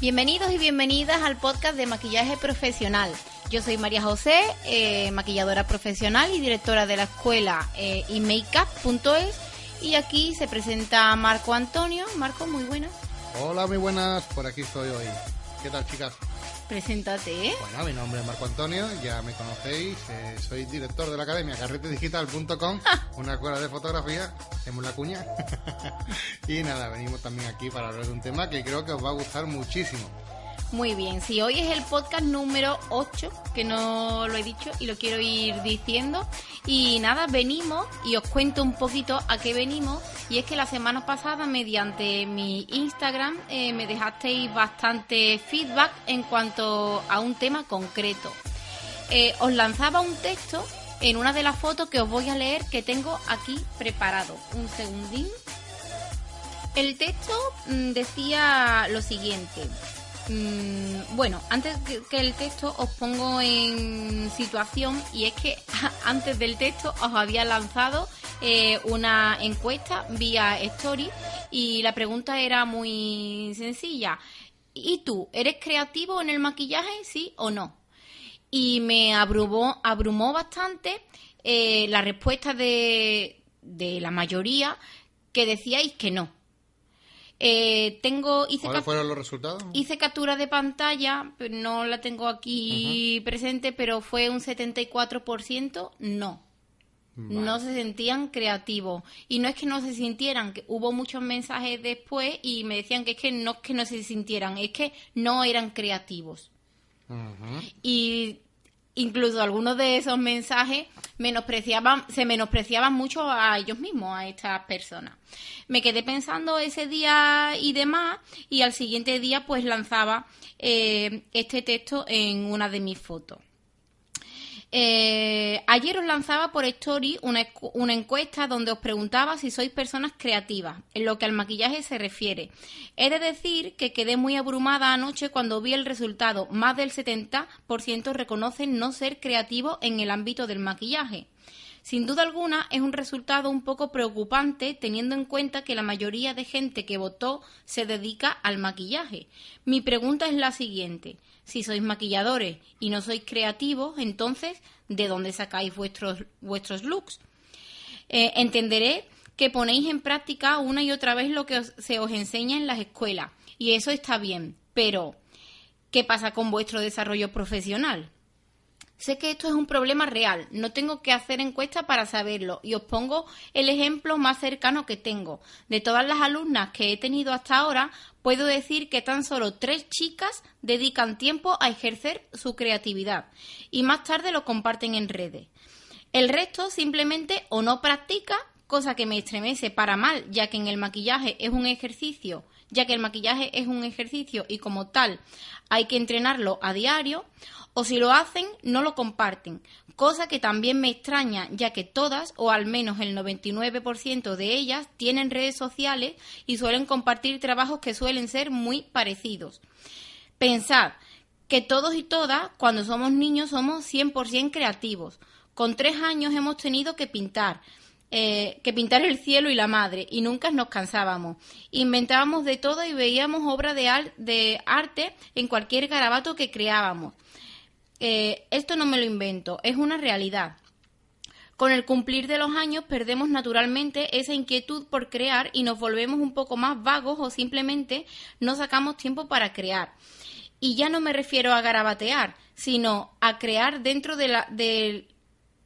Bienvenidos y bienvenidas al podcast de maquillaje profesional. Yo soy María José, eh, maquilladora profesional y directora de la escuela eh, y aquí se presenta Marco Antonio. Marco, muy buenas. Hola, muy buenas, por aquí estoy hoy. ¿Qué tal, chicas? Preséntate. Bueno, mi nombre es Marco Antonio, ya me conocéis, eh, soy director de la academia carretedigital.com, una escuela de fotografía, hacemos la cuña. y nada, venimos también aquí para hablar de un tema que creo que os va a gustar muchísimo. Muy bien, si hoy es el podcast número 8, que no lo he dicho y lo quiero ir diciendo. Y nada, venimos y os cuento un poquito a qué venimos. Y es que la semana pasada, mediante mi Instagram, eh, me dejasteis bastante feedback en cuanto a un tema concreto. Eh, os lanzaba un texto en una de las fotos que os voy a leer que tengo aquí preparado. Un segundín. El texto mm, decía lo siguiente. Mm, bueno, antes que el texto os pongo en situación y es que antes del texto os había lanzado eh, una encuesta vía Story y la pregunta era muy sencilla. ¿Y tú, eres creativo en el maquillaje, sí o no? Y me abrumó, abrumó bastante eh, la respuesta de, de la mayoría que decíais que no eh, tengo, hice ¿Cuáles fueron los resultados? Hice captura de pantalla, no la tengo aquí presente, pero fue un 74% no. No se sentían creativos. Y no es que no se sintieran, que hubo muchos mensajes después y me decían que es que no es que no se sintieran, es que no eran creativos. Y incluso algunos de esos mensajes menospreciaban, se menospreciaban mucho a ellos mismos, a estas personas. Me quedé pensando ese día y demás, y al siguiente día pues lanzaba eh, este texto en una de mis fotos. Eh, ayer os lanzaba por Story una, encuesta donde os preguntaba si sois personas creativas, en lo que al maquillaje se refiere. He de decir que quedé muy abrumada anoche cuando vi el resultado. Más del 70% reconocen no ser creativos en el ámbito del maquillaje. Sin duda alguna es un resultado un poco preocupante teniendo en cuenta que la mayoría de gente que votó se dedica al maquillaje. Mi pregunta es la siguiente. Si sois maquilladores y no sois creativos, entonces, ¿de dónde sacáis vuestros, vuestros looks? Eh, entenderé que ponéis en práctica una y otra vez lo que se os enseña en las escuelas, y eso está bien, pero ¿qué pasa con vuestro desarrollo profesional? Sé que esto es un problema real, no tengo que hacer encuesta para saberlo y os pongo el ejemplo más cercano que tengo. De todas las alumnas que he tenido hasta ahora, puedo decir que tan solo tres chicas dedican tiempo a ejercer su creatividad y más tarde lo comparten en redes. El resto simplemente o no practica, cosa que me estremece para mal, ya que en el maquillaje es un ejercicio ya que el maquillaje es un ejercicio y como tal hay que entrenarlo a diario, o si lo hacen, no lo comparten, cosa que también me extraña, ya que todas, o al menos el 99% de ellas, tienen redes sociales y suelen compartir trabajos que suelen ser muy parecidos. Pensad que todos y todas, cuando somos niños, somos 100% creativos. Con tres años hemos tenido que pintar, eh, que pintar el cielo y la madre, y nunca nos cansábamos. Inventábamos de todo y veíamos obras de, de arte en cualquier garabato que creábamos. Eh, esto no me lo invento, es una realidad. Con el cumplir de los años perdemos naturalmente esa inquietud por crear y nos volvemos un poco más vagos o simplemente no sacamos tiempo para crear. Y ya no me refiero a garabatear, sino a crear dentro de la, de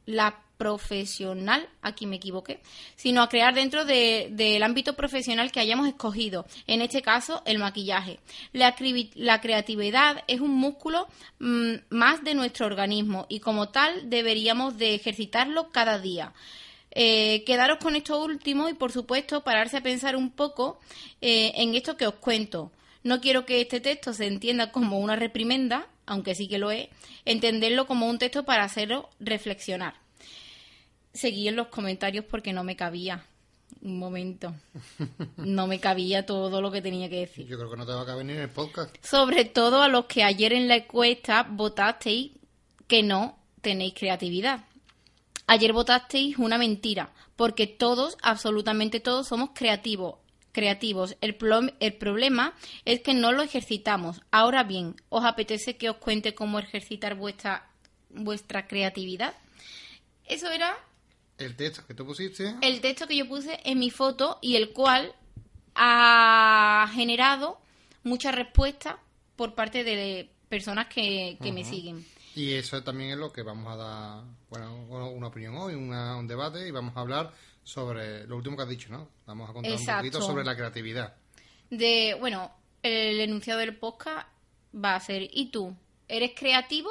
la profesional, aquí me equivoqué, sino a crear dentro del ámbito profesional que hayamos escogido, en este caso el maquillaje. La, creatividad es un músculo mm, más de nuestro organismo y como tal deberíamos de ejercitarlo cada día. Eh, quedaros con esto último y por supuesto pararse a pensar un poco eh, en esto que os cuento. No quiero que este texto se entienda como una reprimenda, aunque sí que lo es, entenderlo como un texto para hacerlo reflexionar seguí en los comentarios porque no me cabía. Un momento. No me cabía todo lo que tenía que decir. Yo creo que no te va a caber ni en el podcast. Sobre todo a los que ayer en la encuesta votasteis que no tenéis creatividad. Ayer votasteis una mentira, porque todos, absolutamente todos, somos creativos. Creativos. El, el problema es que no lo ejercitamos. Ahora bien, ¿os apetece que os cuente cómo ejercitar vuestra, vuestra creatividad? Eso era el texto que tú pusiste. El texto que yo puse en mi foto y el cual ha generado muchas respuestas por parte de personas que, me siguen. Y eso también es lo que vamos a dar, bueno, una opinión hoy, un debate y vamos a hablar sobre lo último que has dicho, ¿no? Vamos a contar un poquito sobre la creatividad. De, bueno, el enunciado del podcast va a ser, ¿y tú? ¿Eres creativo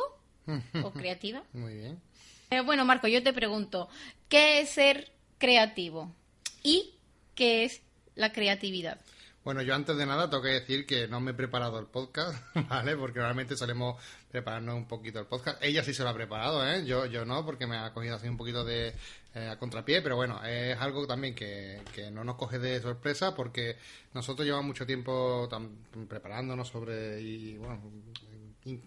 o creativa? Muy bien. Eh, bueno, Marco, yo te pregunto, ¿qué es ser creativo? ¿Y qué es la creatividad? Bueno, yo antes de nada tengo que decir que no me he preparado el podcast, ¿vale? Porque realmente solemos prepararnos un poquito el podcast. Ella sí se lo ha preparado, ¿eh? Yo, yo no, porque me ha cogido así un poquito de eh, a contrapié, pero bueno, es algo también que, que, no nos coge de sorpresa porque nosotros llevamos mucho tiempo preparándonos sobre y bueno,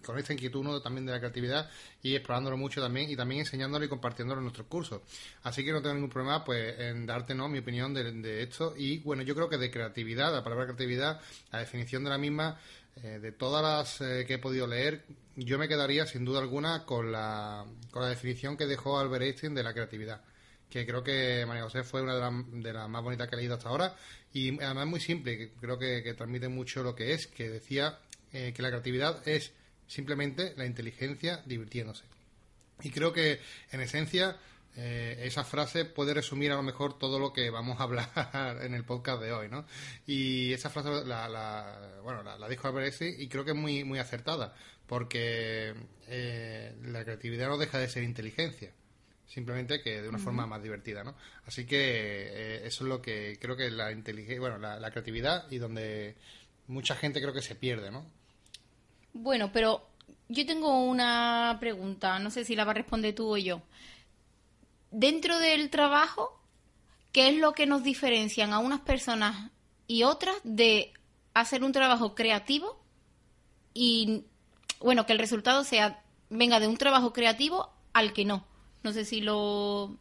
con esta inquietud también de la creatividad y explorándolo mucho también y también enseñándolo y compartiéndolo en nuestros cursos. Así que no tengo ningún problema pues en darte ¿no? mi opinión de, esto y bueno, yo creo que de creatividad, la palabra creatividad, la definición de la misma, eh, de todas las eh, que he podido leer, yo me quedaría sin duda alguna con la, con la definición que dejó Albert Einstein de la creatividad que creo que María José fue una de las, más bonitas que he leído hasta ahora y además muy simple, que creo que, transmite mucho lo que es, que decía eh, que la creatividad es simplemente la inteligencia divirtiéndose. Y creo que, en esencia, eh, esa frase puede resumir a lo mejor todo lo que vamos a hablar en el podcast de hoy, ¿no? Y esa frase la, bueno, la, dijo Albert y creo que es muy, muy acertada, porque eh, la creatividad no deja de ser inteligencia, simplemente que de una forma más divertida, ¿no? Así que eh, eso es lo que creo que la inteligencia, bueno, la, la creatividad y donde mucha gente creo que se pierde, ¿no? Bueno, pero yo tengo una pregunta, no sé si la va a responder tú o yo. Dentro del trabajo, ¿qué es lo que nos diferencian a unas personas y otras de hacer un trabajo creativo y, bueno, que el resultado sea, venga de un trabajo creativo al que no? No sé si lo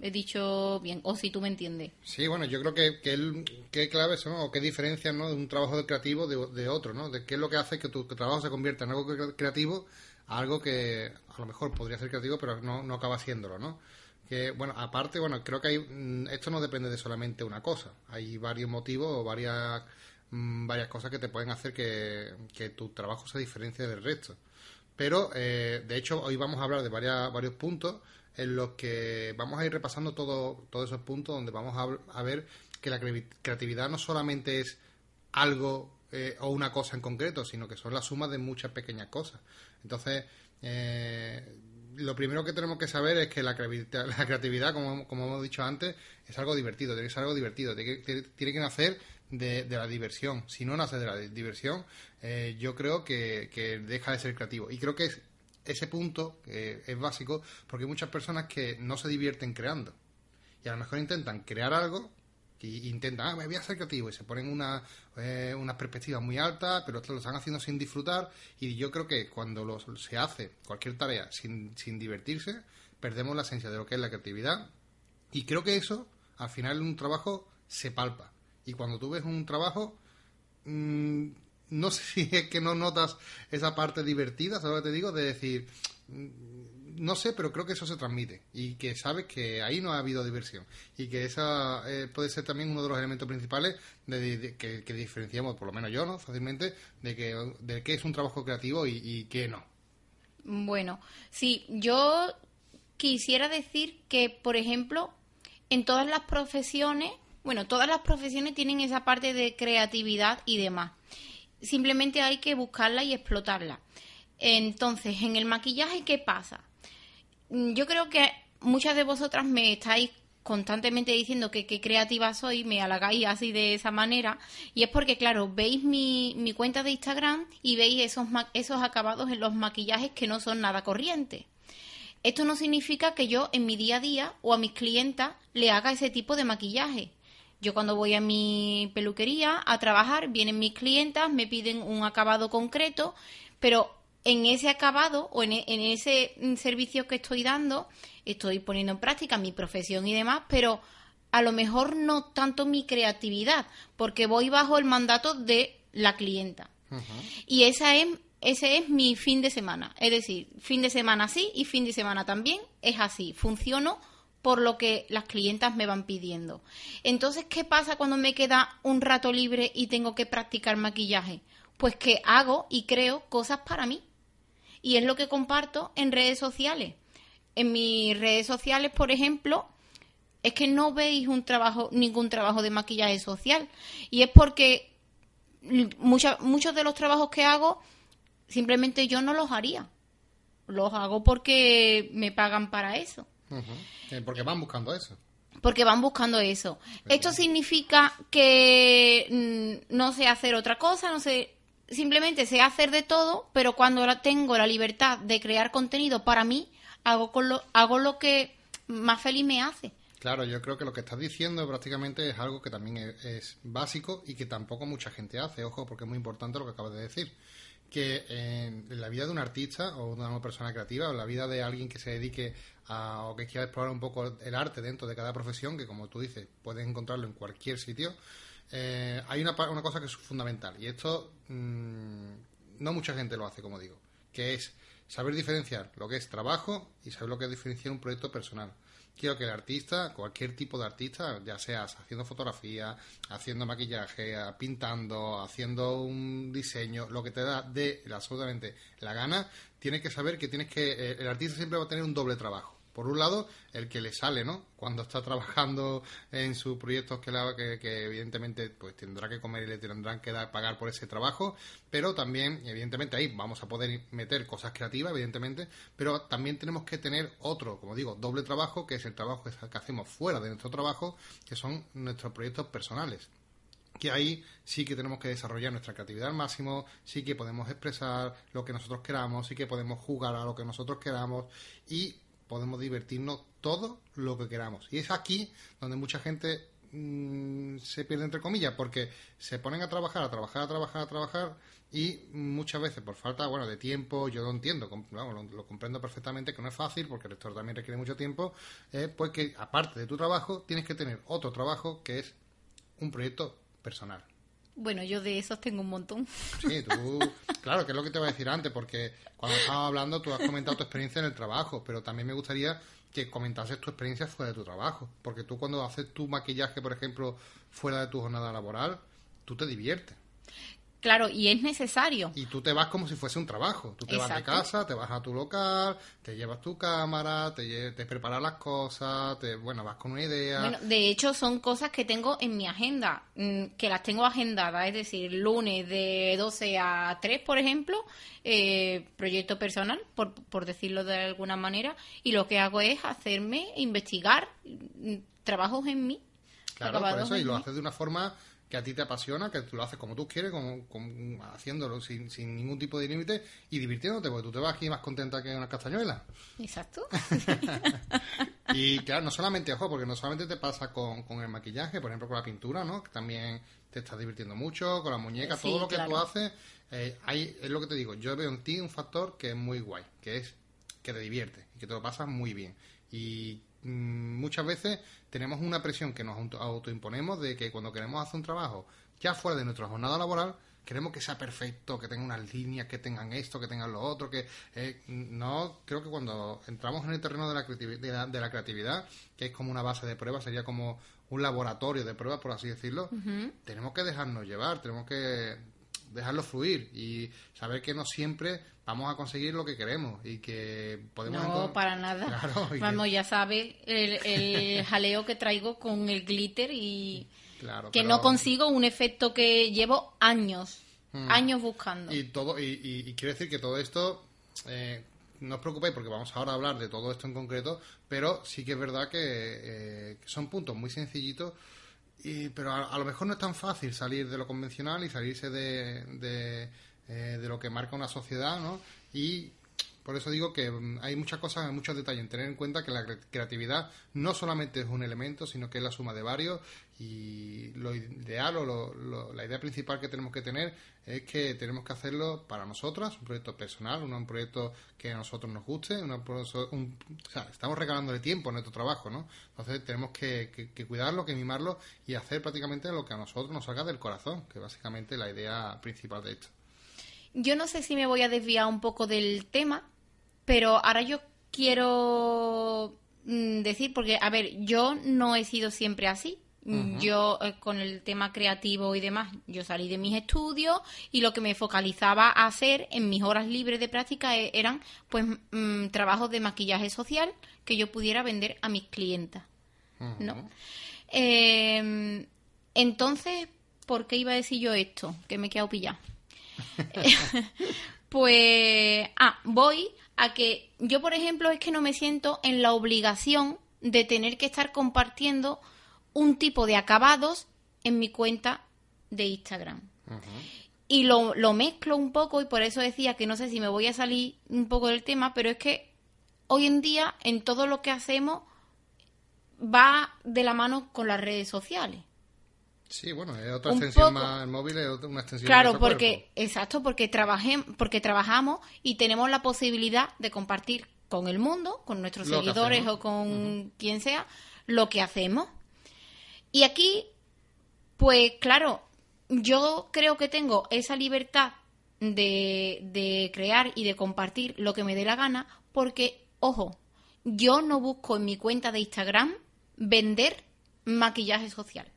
he dicho bien, o si tú me entiendes. Sí, bueno, yo creo que, que, qué claves son o qué diferencias ¿no? de un trabajo creativo de, otro, ¿no? De qué es lo que hace que tu, trabajo se convierta en algo creativo a algo que a lo mejor podría ser creativo, pero no, no acaba siéndolo, ¿no? Que, bueno, aparte, bueno, creo que hay, mm, esto no depende de solamente una cosa. Hay varios motivos o varias, mm, varias cosas que te pueden hacer que, que tu trabajo se diferencie del resto. Pero, eh, de hecho, hoy vamos a hablar de varias, varios puntos en los que vamos a ir repasando todo, todos esos puntos donde vamos a, ver que la creatividad no solamente es algo eh, o una cosa en concreto, sino que son la suma de muchas pequeñas cosas. Entonces, eh, lo primero que tenemos que saber es que la, la creatividad, como, como, hemos dicho antes, es algo divertido, tiene que ser algo divertido, tiene que, tiene que nacer de, de, la diversión. Si no nace de la diversión, eh, yo creo que, que, deja de ser creativo. Y creo que es ese punto es básico porque hay muchas personas que no se divierten creando. Y a lo mejor intentan crear algo y intentan, ah, me voy a ser creativo y se ponen una, eh, unas perspectivas muy altas, pero lo están haciendo sin disfrutar. Y yo creo que cuando se hace cualquier tarea sin, sin divertirse, perdemos la esencia de lo que es la creatividad. Y creo que eso al final en un trabajo se palpa. Y cuando tú ves un trabajo mmm, no sé si es que no notas esa parte divertida, ¿sabes lo que te digo? De decir, no sé, pero creo que eso se transmite y que sabes que ahí no ha habido diversión y que esa eh, puede ser también uno de los elementos principales de, que, diferenciamos, por lo menos yo, ¿no? Fácilmente, de que de es un trabajo creativo y, y qué no. Bueno, sí, yo quisiera decir que, por ejemplo, en todas las profesiones, bueno, todas las profesiones tienen esa parte de creatividad y demás simplemente hay que buscarla y explotarla. Entonces, en el maquillaje, ¿qué pasa? Mm, yo creo que muchas de vosotras me estáis constantemente diciendo que qué creativa soy, me halagáis así de esa manera, y es porque, claro, veis mi, mi cuenta de Instagram y veis esos, esos acabados en los maquillajes que no son nada corrientes. Esto no significa que yo en mi día a día o a mis clientas le haga ese tipo de maquillaje. Yo cuando voy a mi peluquería a trabajar, vienen mis clientas, me piden un acabado concreto, pero en ese acabado o en, e, en ese servicio que estoy dando, estoy poniendo en práctica mi profesión y demás, pero a lo mejor no tanto mi creatividad, porque voy bajo el mandato de la clienta. Y esa es, ese es mi fin de semana. Es decir, fin de semana sí y fin de semana también es así. Funciono por lo que las clientas me van pidiendo. Entonces, ¿qué pasa cuando me queda un rato libre y tengo que practicar maquillaje? Pues que hago y creo cosas para mí. Y es lo que comparto en redes sociales. En mis redes sociales, por ejemplo, es que no veis un trabajo, ningún trabajo de maquillaje social. Y es porque muchos de los trabajos que hago, simplemente yo no los haría. Los hago porque me pagan para eso. Eh, porque van buscando eso. Porque van buscando eso. Esto significa que mm, no sé hacer otra cosa, no sé, simplemente sé hacer de todo, pero cuando tengo la libertad de crear contenido para mí, hago, con lo, hago lo que más feliz me hace. Claro, yo creo que lo que estás diciendo prácticamente es algo que también es, básico y que tampoco mucha gente hace, ojo, porque es muy importante lo que acabas de decir. Que en la vida de un artista o de una persona creativa o en la vida de alguien que se dedique a, o que quiera explorar un poco el arte dentro de cada profesión, que como tú dices, puedes encontrarlo en cualquier sitio, eh, hay una, una, cosa que es fundamental y esto mmm, no mucha gente lo hace, como digo, que es saber diferenciar lo que es trabajo y saber lo que es diferenciar un proyecto personal quiero que el artista, cualquier tipo de artista, ya seas haciendo fotografía, haciendo maquillaje, pintando, haciendo un diseño, lo que te da de absolutamente la gana, tienes que saber que tienes que eh, el artista siempre va a tener un doble trabajo por un lado, el que le sale, ¿no? Cuando está trabajando en sus proyectos que, evidentemente pues tendrá que comer y le tendrán que dar, pagar por ese trabajo, pero también, evidentemente, ahí vamos a poder meter cosas creativas, evidentemente, pero también tenemos que tener otro, como digo, doble trabajo, que es el trabajo que hacemos fuera de nuestro trabajo, que son nuestros proyectos personales que ahí sí que tenemos que desarrollar nuestra creatividad al máximo, sí que podemos expresar lo que nosotros queramos, sí que podemos jugar a lo que nosotros queramos y podemos divertirnos todo lo que queramos. Y es aquí donde mucha gente mm, se pierde entre comillas, porque se ponen a trabajar, a trabajar, a trabajar, a trabajar, y muchas veces por falta bueno de tiempo, yo lo entiendo, lo, comprendo perfectamente que no es fácil, porque el rector también requiere mucho tiempo, eh, pues que aparte de tu trabajo, tienes que tener otro trabajo que es un proyecto personal. Bueno, yo de esos tengo un montón. Sí, tú, claro, que es lo que te voy a decir antes, porque cuando estábamos hablando tú has comentado tu experiencia en el trabajo, pero también me gustaría que comentases tu experiencia fuera de tu trabajo, porque tú cuando haces tu maquillaje, por ejemplo, fuera de tu jornada laboral, tú te diviertes. Claro, y es necesario. Y tú te vas como si fuese un trabajo. Tú te vas de casa, te vas a tu local, te llevas tu cámara, te, te preparas las cosas, te, bueno, vas con una idea. Bueno, de hecho, son cosas que tengo en mi agenda, mm, que las tengo agendadas, es decir, lunes de 12 a 3, por ejemplo, eh, proyecto personal, por, por decirlo de alguna manera, y lo que hago es hacerme, investigar mm, trabajos en mí. Claro, por eso, y lo haces de una forma que a ti te apasiona, que tú lo haces como tú quieres, como, haciéndolo sin, sin, ningún tipo de límite y divirtiéndote, porque tú te vas aquí más contenta que una castañuela. Exacto. y claro, no solamente, ojo, porque no solamente te pasa con, con, el maquillaje, por ejemplo, con la pintura, ¿no? Que también te estás divirtiendo mucho, con la muñeca, todo lo que tú haces, eh, hay, es lo que te digo, yo veo en ti un factor que es muy guay, que es que te diviertes y que te lo pasas muy bien. Y muchas veces tenemos una presión que nos autoimponemos de que cuando queremos hacer un trabajo ya fuera de nuestra jornada laboral, queremos que sea perfecto, que tenga unas líneas, que tengan esto, que tengan lo otro, que eh, no, creo que cuando entramos en el terreno de la, creatividad, de la, creatividad, que es como una base de pruebas, sería como un laboratorio de pruebas, por así decirlo, tenemos que dejarnos llevar, tenemos que dejarlo fluir y saber que no siempre vamos a conseguir lo que queremos y que podemos... No, para nada. Vamos, ya sabes el, jaleo que traigo con el glitter y que no consigo un efecto que llevo años, hmm. años buscando. Y, todo y, y, quiero decir que todo esto... Eh, no os preocupéis porque vamos ahora a hablar de todo esto en concreto, pero sí que es verdad que, eh, son puntos muy sencillitos y, pero a, lo mejor no es tan fácil salir de lo convencional y salirse de, eh, de lo que marca una sociedad, ¿no? Y por eso digo que mm, hay muchas cosas, muchos detalles en tener en cuenta que la creatividad no solamente es un elemento, sino que es la suma de varios y lo ideal o la idea principal que tenemos que tener es que tenemos que hacerlo para nosotras, un proyecto personal, un, proyecto que a nosotros nos guste, un, estamos regalándole tiempo a nuestro trabajo, ¿no? Entonces tenemos que, que, cuidarlo, que mimarlo y hacer prácticamente lo que a nosotros nos salga del corazón, que básicamente la idea principal de esto. Yo no sé si me voy a desviar un poco del tema, pero ahora yo quiero mm, decir, porque, a ver, yo no he sido siempre así. Yo, eh, con el tema creativo y demás, yo salí de mis estudios y lo que me focalizaba a hacer en mis horas libres de práctica e, eran, pues, mm, trabajos de maquillaje social que yo pudiera vender a mis clientas, ¿no? Em, entonces, ¿por qué iba a decir yo esto? Que me he quedado pillado. pues, ah, voy a que yo, por ejemplo, es que no me siento en la obligación de tener que estar compartiendo un tipo de acabados en mi cuenta de Instagram. Y lo, lo mezclo un poco y por eso decía que no sé si me voy a salir un poco del tema, pero es que hoy en día en todo lo que hacemos va de la mano con las redes sociales. Sí, bueno, es otra extensión más el móvil, es una extensión Claro, porque exacto, porque porque trabajamos y tenemos la posibilidad de compartir con el mundo, con nuestros seguidores o con quien sea, lo que hacemos. Y aquí, pues claro, yo creo que tengo esa libertad de, de crear y de compartir lo que me dé la gana, porque, ojo, yo no busco en mi cuenta de Instagram vender maquillaje social.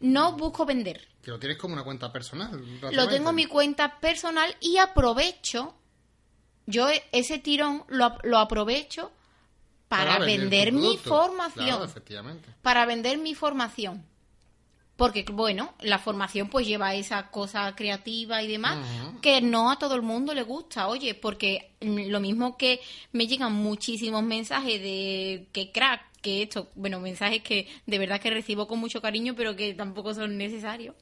No busco vender. Que lo tienes como una cuenta personal. Lo tengo en mi cuenta personal y aprovecho, yo ese tirón lo, lo aprovecho para, vender, mi formación. efectivamente. Para vender mi formación. Porque, bueno, la formación pues lleva esa cosa creativa y demás que no a todo el mundo le gusta. Oye, porque lo mismo que me llegan muchísimos mensajes de que crack, que esto, bueno, mensajes que de verdad que recibo con mucho cariño, pero que tampoco son necesarios.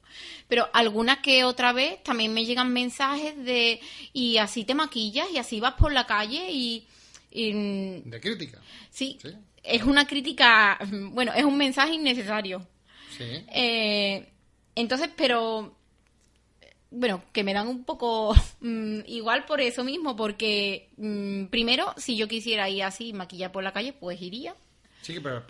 Pero algunas que otra vez también me llegan mensajes de y así te maquillas y así vas por la calle y... de crítica. Sí, es una crítica, bueno, es un mensaje innecesario. Sí. Eh, entonces, pero bueno, que me dan un poco mm, igual por eso mismo, porque mm, primero, si yo quisiera ir así, maquillar por la calle, pues iría. Sí, pero,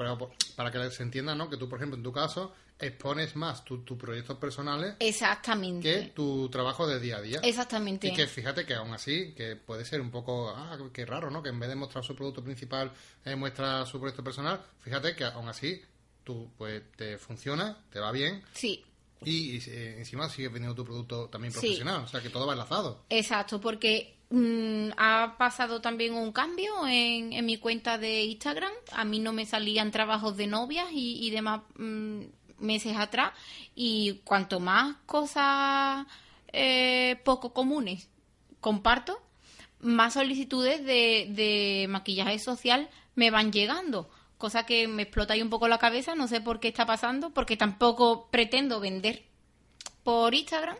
para que se entienda, ¿no? Que tú, por ejemplo, en tu caso, expones más tus proyectos personales Exactamente. que tu trabajo de día a día. Exactamente. Y que fíjate que aún así, que puede ser un poco, ah, qué raro, ¿no? Que en vez de mostrar su producto principal, eh, muestra su proyecto personal. Fíjate que aún así, tú, pues, te funciona, te va bien. Sí. Y, eh, encima sigues vendiendo tu producto también profesional, o sea que todo va enlazado. Exacto, porque Mm, ha pasado también un cambio en, en, mi cuenta de Instagram. A mí no me salían trabajos de novias y, demás mm, meses atrás. Y cuanto más cosas eh, poco comunes comparto, más solicitudes de, de maquillaje social me van llegando. Cosa que me explota ahí un poco la cabeza. No sé por qué está pasando, porque tampoco pretendo vender por Instagram.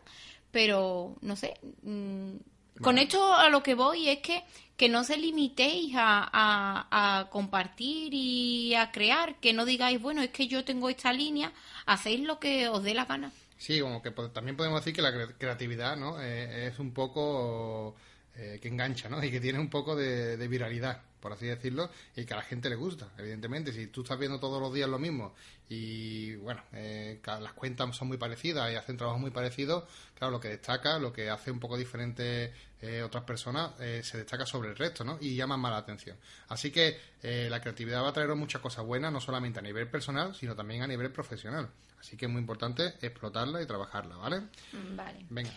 Pero no sé. Mm, con esto a lo que voy es que, que no se limitéis a, a, compartir y a crear, que no digáis, bueno, es que yo tengo esta línea, hacéis lo que os dé la gana. Sí, como que también podemos decir que la creatividad ¿no? Eh, es un poco eh, que engancha ¿no? y que tiene un poco de viralidad por así decirlo, y que a la gente le gusta, evidentemente. Si tú estás viendo todos los días lo mismo y, bueno, eh, las cuentas son muy parecidas y hacen trabajos muy parecidos, claro, lo que destaca, lo que hace un poco diferente eh, otras personas, eh, se destaca sobre el resto, ¿no? Y llama más la atención. Así que la creatividad va a traer muchas cosas buenas, no solamente a nivel personal, sino también a nivel profesional. Así que es muy importante explotarla y trabajarla, ¿vale? Vale. Venga.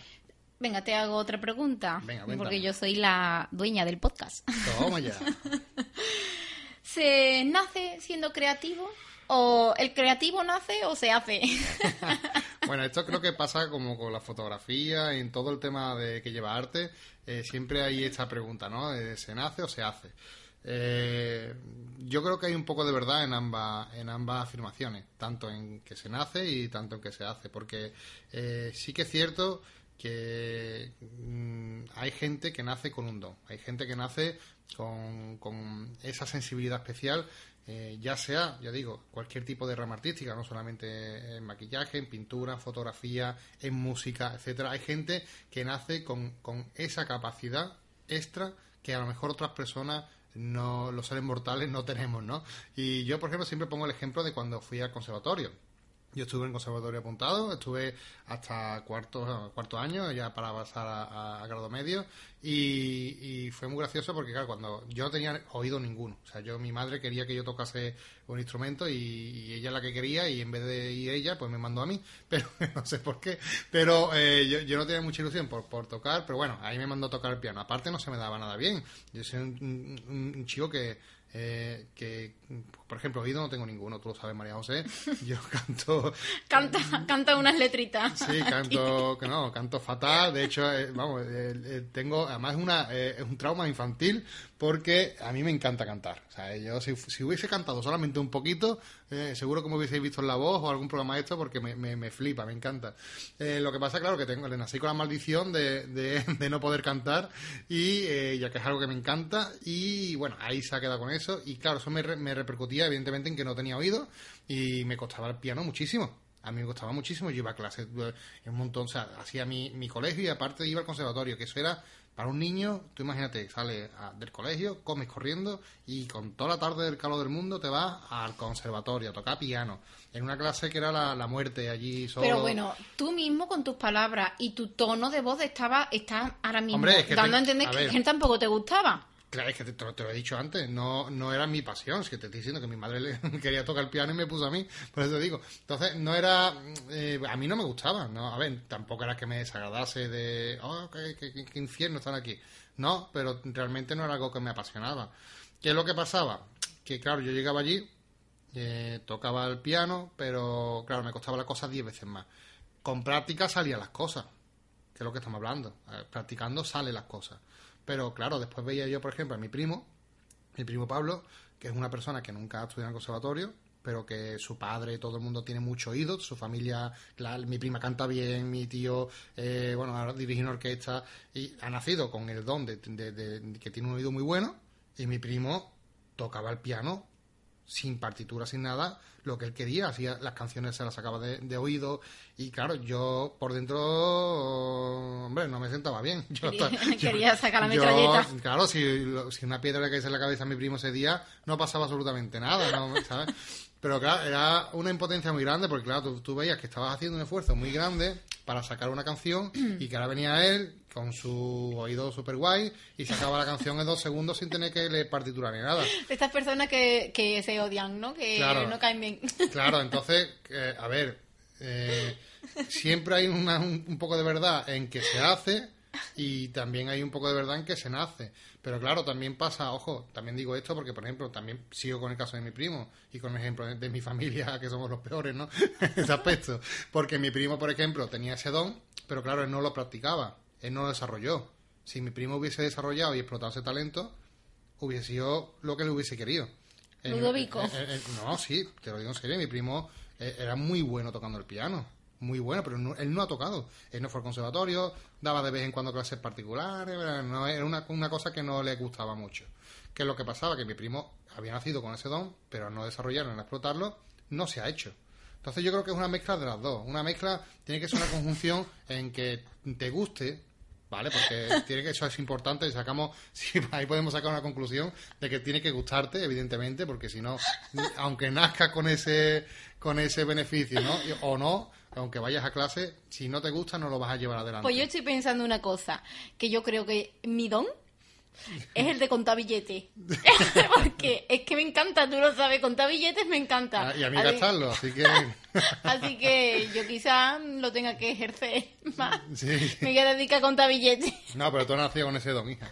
Venga, te hago otra pregunta. porque yo soy la dueña del podcast. Toma ya. ¿Se nace siendo creativo? ¿O el creativo nace o se hace? bueno, esto creo que pasa como con la fotografía en todo el tema de que lleva arte. Eh, siempre hay esta pregunta, ¿no? Eh, ¿Se nace o se hace? Eh, yo creo que hay un poco de verdad en ambas, en ambas afirmaciones, tanto en que se nace y tanto en que se hace, porque sí que es cierto que mm, hay gente que nace con un don, hay gente que nace con, con esa sensibilidad especial, eh, ya sea, ya digo, cualquier tipo de rama artística, no solamente en maquillaje, en pintura, en fotografía, en música, etcétera. Hay gente que nace con, con esa capacidad extra que a lo mejor otras personas no los seres mortales no tenemos, ¿no? Y yo, por ejemplo, siempre pongo el ejemplo de cuando fui al conservatorio. Yo estuve en conservatorio apuntado, estuve hasta cuarto, cuarto año, ya para pasar a, grado medio, y, fue muy gracioso porque, claro, cuando yo no tenía oído ninguno, o sea, yo, mi madre quería que yo tocase un instrumento y, ella la que quería, y en vez de ir ella, pues me mandó a mí, pero no sé por qué, pero eh, yo, no tenía mucha ilusión por, por tocar, pero bueno, ahí me mandó a tocar el piano. Aparte, no se me daba nada bien, yo soy un chico que eh, que, por ejemplo, oído no tengo ninguno, tú lo sabes, María José. Yo canto. canta, canta unas letritas. Sí, canto, que no, canto fatal. De hecho, eh, vamos, eh, tengo, además, una, es un trauma infantil porque a mí me encanta cantar. O sea, yo si, hubiese cantado solamente un poquito, seguro que me hubieseis visto en La Voz o algún programa de esto porque me, flipa, me encanta. lo que pasa, claro, que tengo, le nací con la maldición de, de, no poder cantar y ya que es algo que me encanta y bueno, ahí se ha quedado con eso y claro, eso me, repercutía evidentemente en que no tenía oído y me costaba el piano muchísimo. A mí me costaba muchísimo, yo iba a clases eh, un montón, o sea, hacía mi colegio y aparte iba al conservatorio, que eso era para un niño, tú imagínate, sales del colegio, comes corriendo y con toda la tarde del calor del mundo te vas al conservatorio a tocar piano. En una clase que era la, muerte allí solo. Pero bueno, tú mismo con tus palabras y tu tono de voz estaba, está ahora mismo dando a entender que tampoco te gustaba. Claro, es que te, lo he dicho antes, no, no era mi pasión, es que te estoy diciendo que mi madre quería tocar el piano y me puso a mí, por eso te digo. Entonces, no era, eh, a mí no me gustaba, no, a ver, tampoco era que me desagradase de, oh, qué, infierno están aquí. No, pero realmente no era algo que me apasionaba. ¿Qué es lo que pasaba? Que claro, yo llegaba allí, eh, tocaba el piano, pero claro, me costaba la cosa diez veces más. Con práctica salían las cosas, que es lo que estamos hablando. Eh, practicando salen las cosas. Pero claro, después veía yo, por ejemplo, a mi primo, mi primo Pablo, que es una persona que nunca ha estudiado en el conservatorio, pero que su padre, todo el mundo tiene mucho oído, su familia, mi prima canta bien, mi tío, eh, bueno, dirige una orquesta, y ha nacido con el don de, que tiene un oído muy bueno, y mi primo tocaba el piano sin partitura, sin nada, lo que él quería, hacía las canciones se las sacaba de, oído y claro, yo por dentro, hombre, no me sentaba bien. Yo quería, sacar la metralleta. claro, si, si, una piedra le caíse en la cabeza a mi primo ese día, no pasaba absolutamente nada, ¿sabes? Pero claro, era una impotencia muy grande porque claro, tú, veías que estabas haciendo un esfuerzo muy grande para sacar una canción y que ahora venía él con su oído super guay y sacaba la canción en dos segundos sin tener que leer partitura ni nada. Estas personas que, que se odian, ¿no? Que no caen bien. Claro, entonces, eh, a ver, eh, siempre hay un, un poco de verdad en que se hace y también hay un poco de verdad en que se nace. Pero claro, también pasa, ojo, también digo esto porque, por ejemplo, también sigo con el caso de mi primo y con el ejemplo de, mi familia, que somos los peores, ¿no? ese aspecto. Porque mi primo, por ejemplo, tenía ese don, pero claro, él no lo practicaba, él no lo desarrolló. Si mi primo hubiese desarrollado y explotado ese talento, hubiese sido lo que le hubiese querido. Ludovico. no, sí, te lo digo en serio, mi primo eh, era muy bueno tocando el piano muy bueno, pero él no ha tocado. Él no fue al conservatorio, daba de vez en cuando clases particulares, no, era una, cosa que no le gustaba mucho. ¿Qué es lo que pasaba? Que mi primo había nacido con ese don, pero al no desarrollarlo, al no explotarlo, no se ha hecho. Entonces yo creo que es una mezcla de las dos. Una mezcla tiene que ser una conjunción en que te guste, ¿vale? Porque tiene que, eso es importante y sacamos, ahí podemos sacar una conclusión de que tiene que gustarte, evidentemente, porque si no, aunque nazca con ese, con ese beneficio, ¿no? O no, aunque vayas a clase, si no te gusta no lo vas a llevar adelante. Pues yo estoy pensando una cosa, que yo creo que mi don es el de contar billetes. Porque es que me encanta, tú lo sabes, contar billetes me encanta. Ah, y a mí gastarlo, así que... así que yo quizá lo tenga que ejercer más. Me voy a dedicar a contar billetes. No, pero tú nacido con ese don, hija.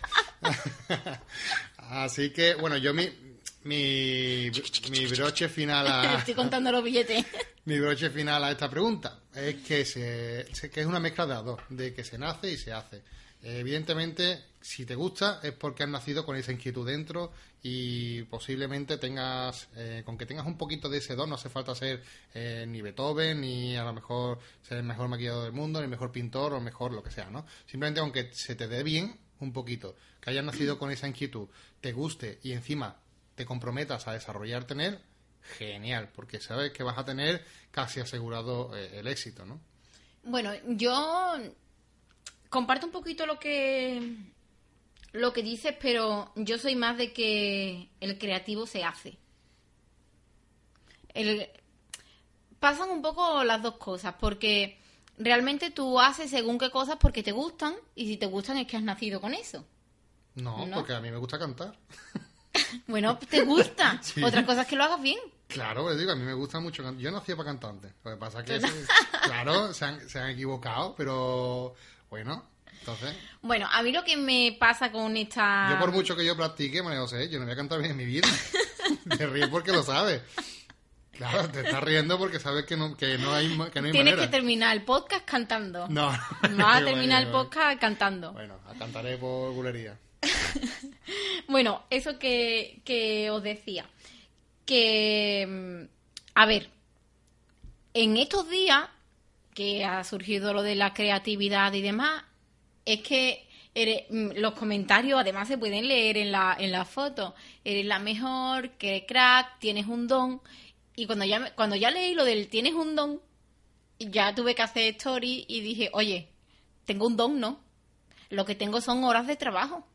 así que, bueno, yo mi mi, mi broche final a... Estoy contando los billetes. mi broche final a esta pregunta es que, se, que es una mezcla de las dos, de que se nace y se hace. Evidentemente, si te gusta es porque has nacido con esa inquietud dentro y posiblemente tengas, eh, con que tengas un poquito de ese don, no hace falta ser eh, ni Beethoven, ni a lo mejor ser el mejor maquillador del mundo, ni el mejor pintor o mejor lo que sea, ¿no? Simplemente aunque se te dé bien un poquito, que hayas nacido con esa inquietud, te guste y encima te comprometas a desarrollarte en él, genial, porque sabes que vas a tener casi asegurado eh, el éxito, ¿no? Bueno, yo comparto un poquito lo que lo que dices, pero yo soy más de que el creativo se hace. El, pasan un poco las dos cosas, porque realmente tú haces según qué cosas porque te gustan, y si te gustan es que has nacido con eso. No, ¿No? porque a mí me gusta cantar. Bueno, te gusta. Sí. Otra cosa es que lo hagas bien. Claro, les digo, a mí me gusta mucho. Yo nací para cantante. Lo que pasa es que, se- claro, se han, se han equivocado, pero bueno, entonces, Bueno, a mí lo que me pasa con esta... yo por mucho que yo practique, María José, yo no voy a cantar bien en mi vida. Te ríes porque lo sabes. Claro, te estás riendo porque sabes que no, que no hay, que no hay Tienes manera. que terminar el podcast cantando. No. Vas a terminar el podcast cantando. Bueno, cantaré por bulería. Bueno, eso que, que os decía. Que, mm, a ver, en estos días que ha surgido lo de la creatividad y demás, es que eres- mm, los comentarios además se pueden leer en la, en la foto. Eres la mejor, que crack, tienes un don. Y cuando ya, cuando ya leí lo del tienes un don, ya tuve que hacer story y dije, oye, tengo un don, ¿no? Lo que tengo son horas de trabajo.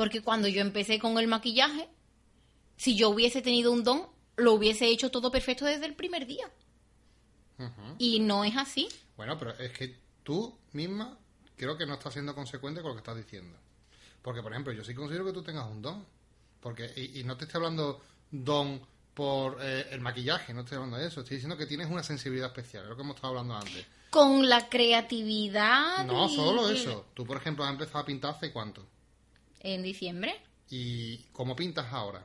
Porque cuando yo empecé con el maquillaje, si yo hubiese tenido un don, lo hubiese hecho todo perfecto desde el primer día. Y no es así. Bueno, pero es que tú misma creo que no estás siendo consecuente con lo que estás diciendo. Porque, por ejemplo, yo sí considero que tú tengas un don. Porque, y, y no te estoy hablando don por eh, el maquillaje, no estoy hablando de eso. Estoy diciendo que tienes una sensibilidad especial, es lo que hemos estado hablando antes. Con la creatividad. No, y- solo eso. Tú, por ejemplo, has empezado a pintar hace cuánto. En diciembre. ¿Y cómo pintas ahora?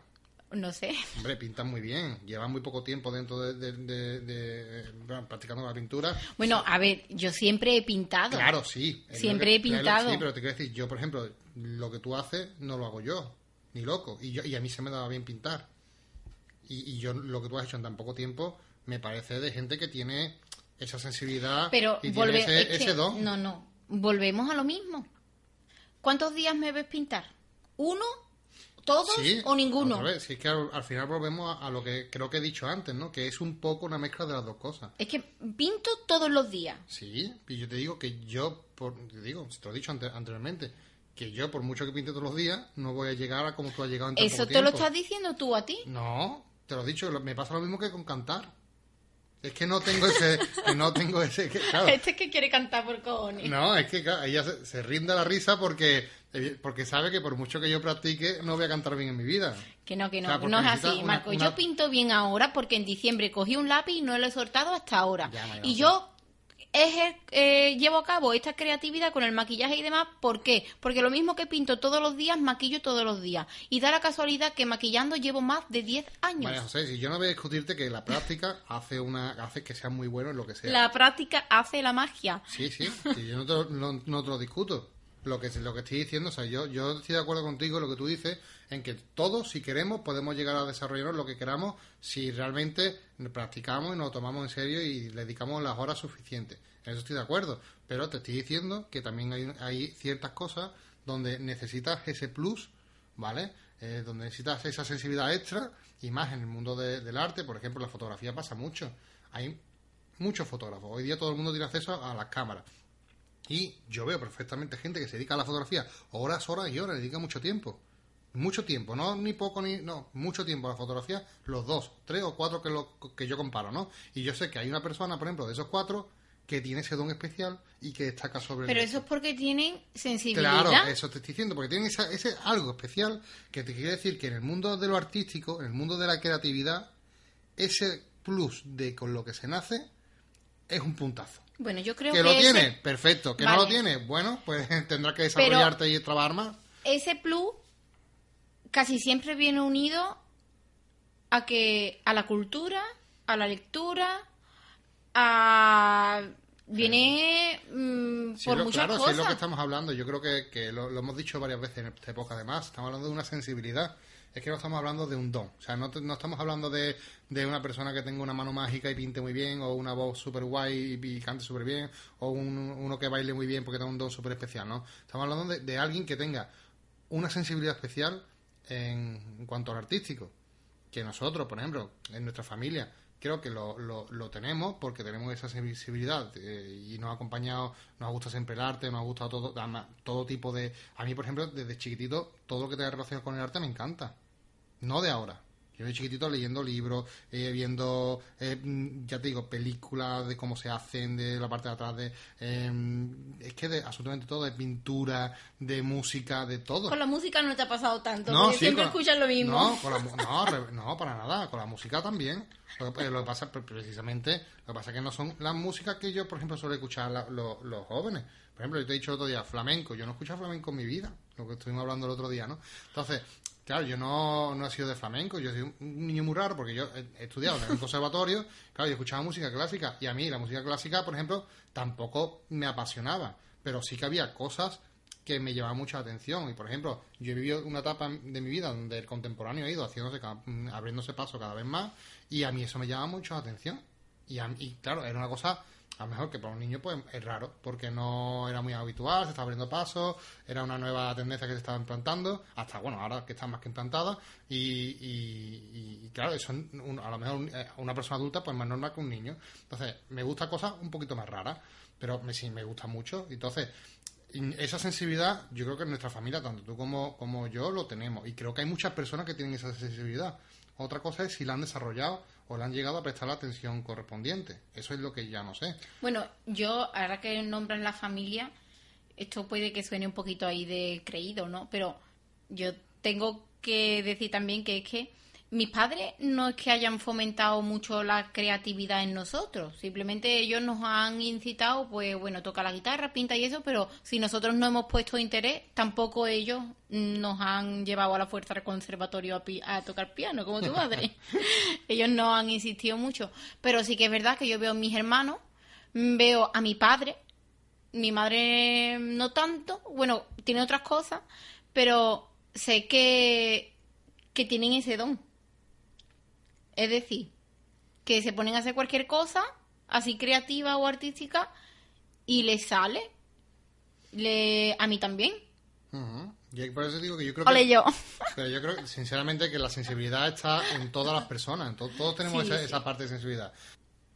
No sé. Hombre, pintas muy bien. Llevas muy poco tiempo dentro de, de- de- de- bueno, practicando la pintura. Bueno, a ver, yo siempre he pintado. Claro, sí. Siempre he pintado. Sí, pero te quiero decir, yo, por ejemplo, lo que tú haces no lo hago yo, ni loco. Y, yo, y a mí se me daba bien pintar. Y, y yo lo que tú has hecho en tan poco tiempo me parece de gente que tiene esa sensibilidad Pero y volve- tiene ese, es que- ese don. No, no. Volvemos a lo mismo. ¿Cuántos días me ves pintar? ¿Uno? ¿Todos Sí, o ninguno? otra vez. Sí, es que al, al final volvemos a, a lo que creo que he dicho antes, ¿no? Que es un poco una mezcla de las dos cosas. Es que pinto todos los días. Sí, y yo te digo que yo, por, te digo, te lo he dicho ante- anteriormente, que yo, por mucho que pinte todos los días, no voy a llegar a como tú has llegado en tan Eso poco te lo estás diciendo tú a ti. No, te lo he dicho, me pasa lo mismo que con cantar. Es que no tengo ese, que no tengo ese, que, claro. Este es que quiere cantar por cojones. No, es que claro, ella se, se rinde a la risa porque, porque sabe que por mucho que yo practique, no voy a cantar bien en mi vida. Que no, que no, no es así, una- Marco. una- Yo pinto bien ahora porque en diciembre cogí un lápiz y no lo he soltado hasta ahora. Ya, y yo ejer- eh, llevo a cabo esta creatividad con el maquillaje y demás. ¿Por qué? Porque lo mismo que pinto todos los días, maquillo todos los días. Y da la casualidad que maquillando llevo más de 10 años. María José, si yo no voy a discutirte que la práctica hace una hace que seas muy bueno en lo que sea. La práctica hace la magia. Sí, sí, sí, yo no te, no, no te lo discuto. Lo que, lo que estoy diciendo, o sea, yo, yo estoy de acuerdo contigo en lo que tú dices, en que todos, si queremos, podemos llegar a desarrollarnos lo que queramos si realmente practicamos y nos tomamos en serio y le dedicamos las horas suficientes. En eso estoy de acuerdo. Pero te estoy diciendo que también hay, hay ciertas cosas donde necesitas ese plus, ¿vale? Eh, donde necesitas esa sensibilidad extra y más en el mundo de- del arte, por ejemplo, la fotografía pasa mucho. Hay muchos fotógrafos. Hoy día todo el mundo tiene acceso a las cámaras. Y yo veo perfectamente gente que se dedica a la fotografía horas, horas y horas, dedica mucho tiempo. Mucho tiempo, no ni poco ni. No, mucho tiempo a la fotografía, los dos, tres o cuatro que, lo, que yo comparo, ¿no? Y yo sé que hay una persona, por ejemplo, de esos cuatro, que tiene ese don especial y que destaca sobre el Pero eso es porque tienen sensibilidad. Claro, eso te estoy diciendo, porque tienen esa- ese algo especial que te quiere decir que en el mundo de lo artístico, en el mundo de la creatividad, ese plus de con lo que se nace es un puntazo. Bueno, yo creo ¿Que que, lo ese- tiene? Perfecto. ¿Que no lo tiene? Bueno, pues tendrás que desarrollarte y trabajar más. ese plus casi siempre viene unido a que a la cultura, a la lectura, a viene mm, Sí, por lo- muchas claro, sí cosas. es lo que estamos hablando. Yo creo que, que lo, lo hemos dicho varias veces en esta época, además. Estamos hablando de una sensibilidad. Es que no estamos hablando de un don. O sea, no, no estamos hablando de, de una persona que tenga una mano mágica y pinte muy bien, o una voz súper guay y, cante súper bien, o un- uno que baile muy bien porque tenga un don súper especial, ¿no? Estamos hablando de, alguien que tenga una sensibilidad especial en, en cuanto al artístico. Que nosotros, por ejemplo, en nuestra familia, creo que lo, lo, lo tenemos porque tenemos esa sensibilidad eh, y nos ha acompañado, nos ha gustado siempre el arte, nos ha gustado todo, todo tipo de... A mí, por ejemplo, desde chiquitito, todo lo que tenga relación con el arte me encanta. No de ahora. Yo de chiquitito leyendo libros, eh, viendo, eh, mm, ya te digo, películas de cómo se hacen, de la parte de atrás, de... eh, es que de absolutamente todo, de pintura, de música, de todo. Con la música no te ha pasado tanto, porque siempre con- escuchas lo mismo. No, con la no, no, para nada. Con la música también. Lo que, lo que pasa, pre- precisamente, lo que pasa es que no son las músicas que yo, por ejemplo, suelo escuchar la- lo- los jóvenes. Por ejemplo, yo te he dicho el otro día, flamenco. Yo no he escuchado flamenco en mi vida, lo que estuvimos hablando el otro día, ¿no? Entonces, claro, yo no, no he sido de flamenco. Yo he sido un niño muy raro porque yo he, estudiado en un conservatorio. Claro, yo escuchaba música clásica. Y a mí la música clásica, por ejemplo, tampoco me apasionaba. Pero sí que había cosas que me llevaba mucha atención. Y por ejemplo, yo he vivido una etapa de mi vida donde el contemporáneo ha ido haciéndose, mm, abriéndose paso cada vez más, y a mí eso me llama mucho la atención. Y, a- y claro, era una cosa, a lo mejor que para un niño pues es raro, porque no era muy habitual, se estaba abriendo paso, era una nueva tendencia que se estaba implantando, hasta bueno, ahora que está más que implantada, y, claro, eso a lo mejor eh, una persona adulta pues más normal que un niño. Entonces, me gusta cosas un poquito más raras, pero sí me gusta mucho. Entonces, esa sensibilidad, yo creo que en nuestra familia, tanto tú como, como yo, lo tenemos. Y creo que hay muchas personas que tienen esa sensibilidad. Otra cosa es si la han desarrollado o le han llegado a prestar la atención correspondiente. Eso es lo que ya no sé. Bueno, yo, ahora que nombras la familia, esto puede que suene un poquito ahí de creído, ¿no? Pero yo tengo que decir también que es que mis padres no es que hayan fomentado mucho la creatividad en nosotros, simplemente ellos nos han incitado, pues bueno, toca la guitarra, pinta y eso, pero si nosotros no hemos puesto interés, tampoco ellos nos han llevado a la fuerza al conservatorio a, pi- a tocar piano, como tu madre. ellos no han insistido mucho, pero sí que es verdad que yo veo a mis hermanos, veo a mi padre, mi madre no tanto, bueno, tiene otras cosas, pero sé que, que tienen ese don. Es decir, que se ponen a hacer cualquier cosa, así creativa o artística, y les sale. Le, a mí también. Ujú. Y por eso digo que yo creo Ole que... yo. Pero yo creo, sinceramente, que la sensibilidad está en todas las personas. En to- todos tenemos Sí, esa, sí. esa parte de sensibilidad.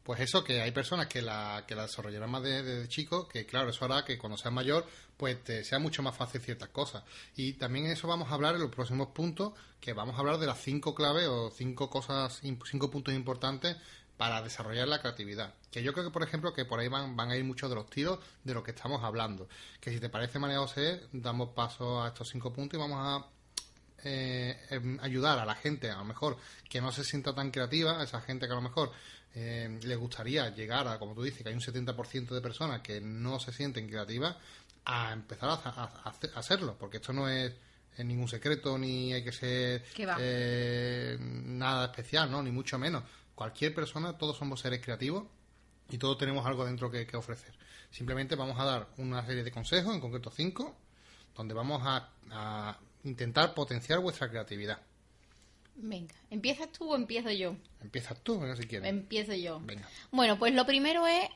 Pues eso, que hay personas que la, que la desarrollarán más de, de chico, que claro, eso hará que cuando seas mayor, pues te sea mucho más fácil ciertas cosas. Y también eso vamos a hablar en los próximos puntos, que vamos a hablar de las cinco claves o cinco cosas, cinco puntos importantes para desarrollar la creatividad. Que yo creo que, por ejemplo, que por ahí van, van a ir muchos de los tiros de lo que estamos hablando. Que si te parece, María José, damos paso a estos cinco puntos y vamos a eh, em, ayudar a la gente, a lo mejor, que no se sienta tan creativa, a esa gente que a lo mejor eh, le gustaría llegar a, como tú dices, que hay un 70% de personas que no se sienten creativas, a empezar a, a- a hacer- a hacerlo, porque esto no es ningún secreto, ni hay que ser eh, nada especial, ¿no? Ni mucho menos. Cualquier persona, todos somos seres creativos y todos tenemos algo dentro que, que ofrecer. Simplemente vamos a dar una serie de consejos, en concreto cinco, donde vamos a, a intentar potenciar vuestra creatividad. Venga, ¿empiezas tú o empiezo yo? Empiezas tú, si quieres. Empiezo yo. Venga. Bueno, pues lo primero es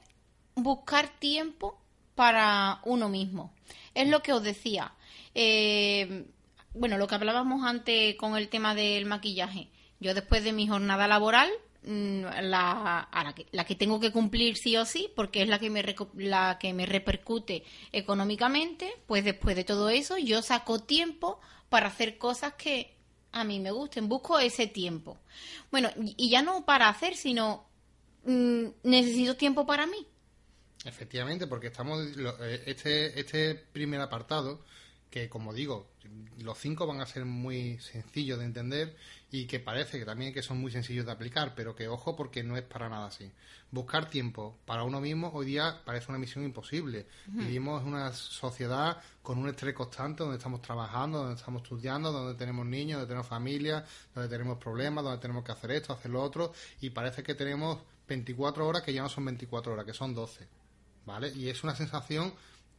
buscar tiempo para uno mismo. Es lo que os decía. Eh, bueno, lo que hablábamos antes con el tema del maquillaje. Yo después de mi jornada laboral, mm, la, a la, que, la que tengo que cumplir sí o sí, porque es la que, me la que me repercute económicamente, pues después de todo eso yo saco tiempo para hacer cosas que a mí me gusten. Busco ese tiempo. Bueno, y ya no para hacer, sino mm, necesito tiempo para mí. Efectivamente, porque estamos eh, este este primer apartado que como digo los cinco van a ser muy sencillos de entender y que parece que también que son muy sencillos de aplicar, pero que ojo porque no es para nada así. Buscar tiempo para uno mismo hoy día parece una misión imposible. Vivimos en una sociedad con un estrés constante donde estamos trabajando, donde estamos estudiando, donde tenemos niños, donde tenemos familia, donde tenemos problemas, donde tenemos que hacer esto, hacer lo otro y parece que tenemos 24 horas que ya no son 24 horas, que son 12. ¿vale? Y es una sensación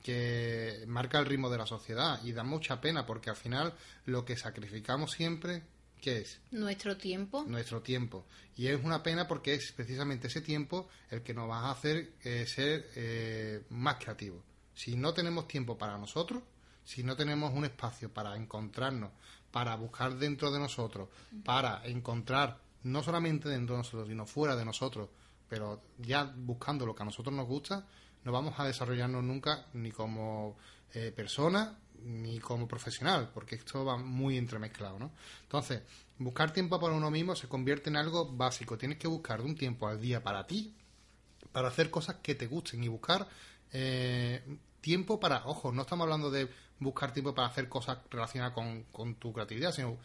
que marca el ritmo de la sociedad y da mucha pena porque al final lo que sacrificamos siempre, ¿qué es? Nuestro tiempo. Nuestro tiempo. Y es una pena porque es precisamente ese tiempo el que nos va a hacer eh, ser eh, más creativos. Si no tenemos tiempo para nosotros, si no tenemos un espacio para encontrarnos, para buscar dentro de nosotros, para encontrar no solamente dentro de nosotros, sino fuera de nosotros, pero ya buscando lo que a nosotros nos gusta, no vamos a desarrollarnos nunca ni como eh, persona ni como profesional, porque esto va muy entremezclado, ¿no? Entonces, buscar tiempo para uno mismo se convierte en algo básico. Tienes que buscar un tiempo al día para ti, para hacer cosas que te gusten y buscar eh, tiempo para, ojo, no estamos hablando de buscar tiempo para hacer cosas relacionadas con, tu creatividad, sino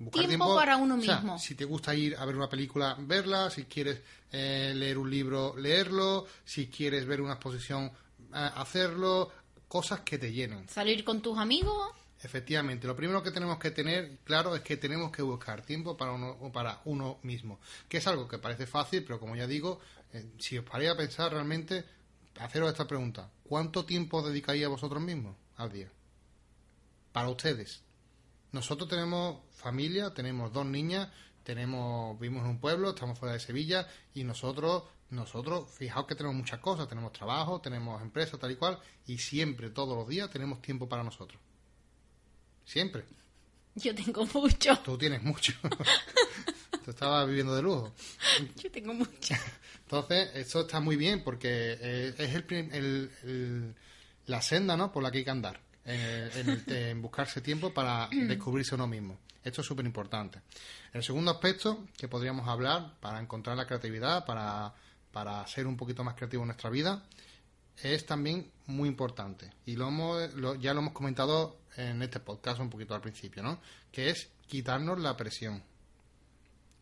buscar tiempo, para uno mismo. si te gusta ir a ver una película, verla, si quieres eh, leer un libro, leerlo, si quieres ver una exposición, eh, hacerlo, cosas que te llenen. Salir con tus amigos. Efectivamente, lo primero que tenemos que tener claro es que tenemos que buscar tiempo para uno, para uno mismo, que es algo que parece fácil, pero como ya digo, eh, si os paráis a pensar realmente, haceros esta pregunta, ¿cuánto tiempo dedicáis a vosotros mismos al día? Para ustedes. Nosotros tenemos familia, tenemos dos niñas, tenemos, vivimos en un pueblo, estamos fuera de Sevilla y nosotros, nosotros, fijaos que tenemos muchas cosas, tenemos trabajo, tenemos empresa, tal y cual, y siempre, todos los días, tenemos tiempo para nosotros. Siempre. Yo tengo mucho. Tú tienes mucho. Tú estabas viviendo de lujo. Yo tengo mucho. Entonces, eso está muy bien porque es el, la senda ¿no? por la que hay que andar. En, buscarse tiempo para descubrirse uno mismo. Esto es súper importante. El segundo aspecto que podríamos hablar para encontrar la creatividad, para, para ser un poquito más creativo en nuestra vida, es también muy importante. Y lo, hemos, ya lo hemos comentado en este podcast un poquito al principio, ¿no? Que es quitarnos la presión.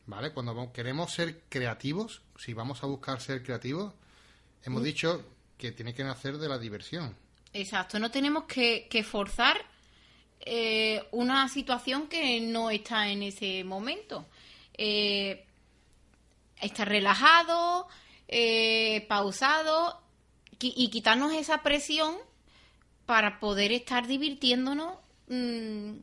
¿vale? Cuando queremos ser creativos, si vamos a buscar ser creativos, hemos mm. dicho que tiene que nacer de la diversión. Exacto, no tenemos que, forzar eh, una situación que no está en ese momento. Eh, estar relajado, eh, pausado y quitarnos esa presión para poder estar divirtiéndonos mm,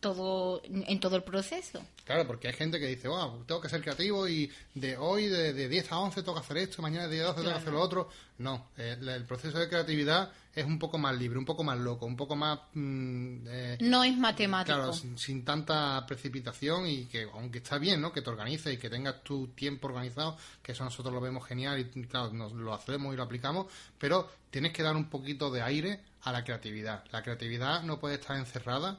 todo en todo el proceso. Claro, porque hay gente que dice, wow, tengo que ser creativo y de hoy, de, de 10 a 11 tengo que hacer esto, mañana de 10 a 12 tengo que hacer lo otro. No, eh, el proceso de creatividad es un poco más libre, un poco más loco, un poco más... Mm, eh, no es matemático. Claro, sin, tanta precipitación y que, aunque está bien, ¿no? Que te organices y que tengas tu tiempo organizado, que eso nosotros lo vemos genial y, claro, nos lo hacemos y lo aplicamos, pero tienes que dar un poquito de aire a la creatividad. La creatividad no puede estar encerrada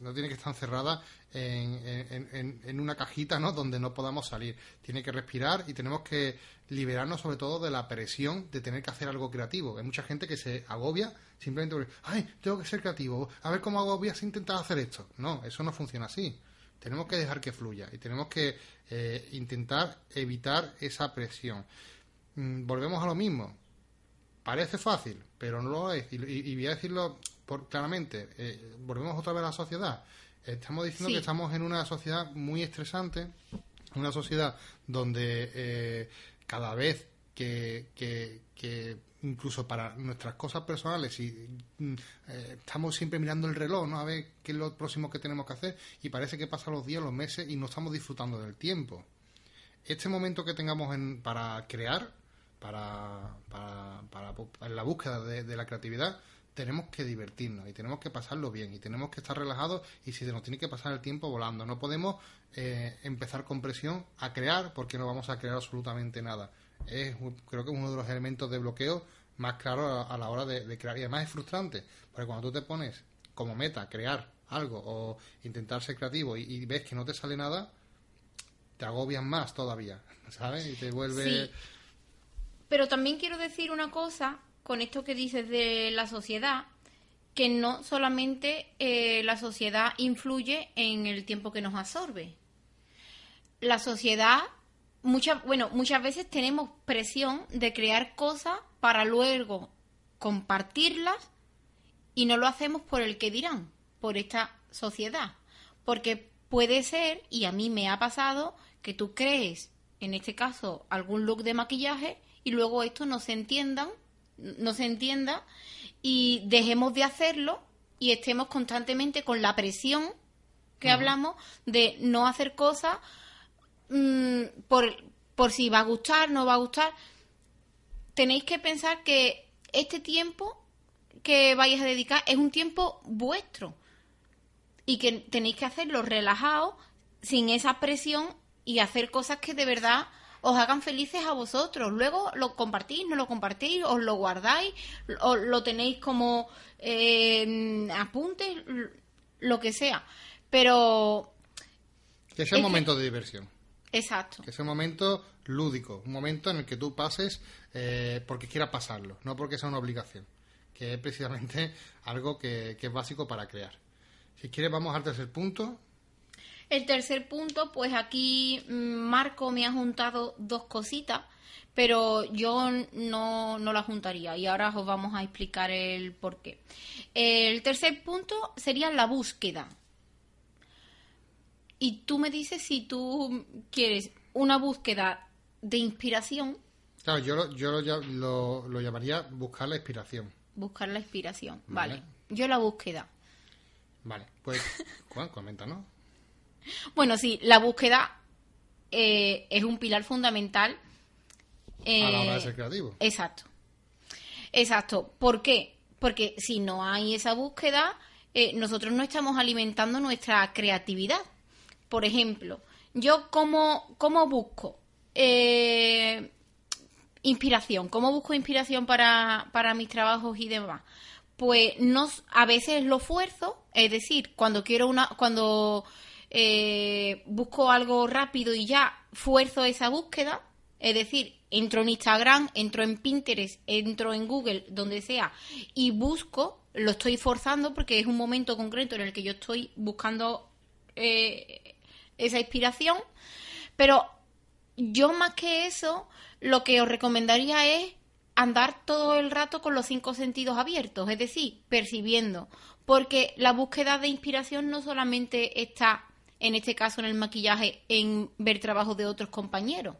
no tiene que estar encerrada en, una cajita ¿no? donde no podamos salir. Tiene que respirar y tenemos que liberarnos sobre todo de la presión de tener que hacer algo creativo. Hay mucha gente que se agobia simplemente porque, ay, tengo que ser creativo, a ver cómo agobias intentar hacer esto. No, eso no funciona así. Tenemos que dejar que fluya y tenemos que eh, intentar evitar esa presión. Mm, volvemos a lo mismo. Parece fácil, pero no lo es. y voy a decirlo claramente, eh, volvemos otra vez a la sociedad. Estamos diciendo que estamos en una sociedad muy estresante, una sociedad donde eh, cada vez que, que, incluso para nuestras cosas personales y, mm, eh, estamos siempre mirando el reloj, ¿no? A ver qué es lo próximo que tenemos que hacer y parece que pasan los días, los meses y no estamos disfrutando del tiempo. Este momento que tengamos en, para crear, para, para, para, en la búsqueda de la creatividad, tenemos que divertirnos y tenemos que pasarlo bien y tenemos que estar relajados y si se nos tiene que pasar el tiempo volando. No podemos eh, empezar con presión a crear porque no vamos a crear absolutamente nada. Es, creo que es uno de los elementos de bloqueo más claros a, la hora de, crear. Y además es frustrante, porque cuando tú te pones como meta crear algo o intentar ser creativo y, ves que no te sale nada, te agobian más todavía, ¿sabes? Y te vuelve... Pero también quiero decir una cosa con esto que dices de la sociedad, que no solamente eh, la sociedad influye en el tiempo que nos absorbe. La sociedad, muchas, bueno, muchas veces tenemos presión de crear cosas para luego compartirlas y no lo hacemos por el que dirán, por esta sociedad. Porque puede ser, y a mí me ha pasado, que tú crees en este caso, algún look de maquillaje y luego esto no se entiendan, no se entienda y dejemos de hacerlo y estemos constantemente con la presión que hablamos de no hacer cosas mm, por, por si va a gustar, no va a gustar. Tenéis que pensar que este tiempo que vais a dedicar es un tiempo vuestro y que tenéis que hacerlo relajado, sin esa presión y hacer cosas que de verdad os hagan felices a vosotros. Luego lo compartís, no lo compartís, os lo guardáis, o lo tenéis como eh, apuntes, lo que sea. Pero... Que sea un momento de diversión. Exacto. Que sea un momento lúdico, un momento en el que tú pases eh, porque quieras pasarlo, no porque sea una obligación, que es precisamente algo que, que es básico para crear. Si quieres, vamos al tercer punto, el tercer punto, pues aquí mm, Marco me ha juntado dos cositas, pero yo no, no las juntaría y ahora os vamos a explicar el por qué. El tercer punto sería la búsqueda. Y tú me dices si tú quieres una búsqueda de inspiración. Claro, yo lo, yo lo, lo, llamaría buscar la inspiración. Buscar la inspiración, vale. Yo la búsqueda. Vale, pues comenta, ¿no? Bueno, sí, la búsqueda eh, es un pilar fundamental. a la hora de eh, ser creativo. Exacto. Exacto. ¿Por qué? Porque si no hay esa búsqueda, eh, nosotros no estamos alimentando nuestra creatividad. Por ejemplo, yo cómo, cómo busco inspiración, cómo busco inspiración para, para mis trabajos y demás. Pues no, a veces lo esfuerzo, es decir, cuando quiero una, cuando eh, busco algo rápido y ya fuerzo esa búsqueda, es decir, entro en Instagram, entro en Pinterest, entro en Google, donde sea, y busco, lo estoy forzando porque es un momento concreto en el que yo estoy buscando eh, esa inspiración, pero yo más que eso, lo que os recomendaría es andar todo el rato con los cinco sentidos abiertos, es decir, percibiendo, porque la búsqueda de inspiración no solamente está en este caso en el maquillaje, en ver trabajos de otros compañeros.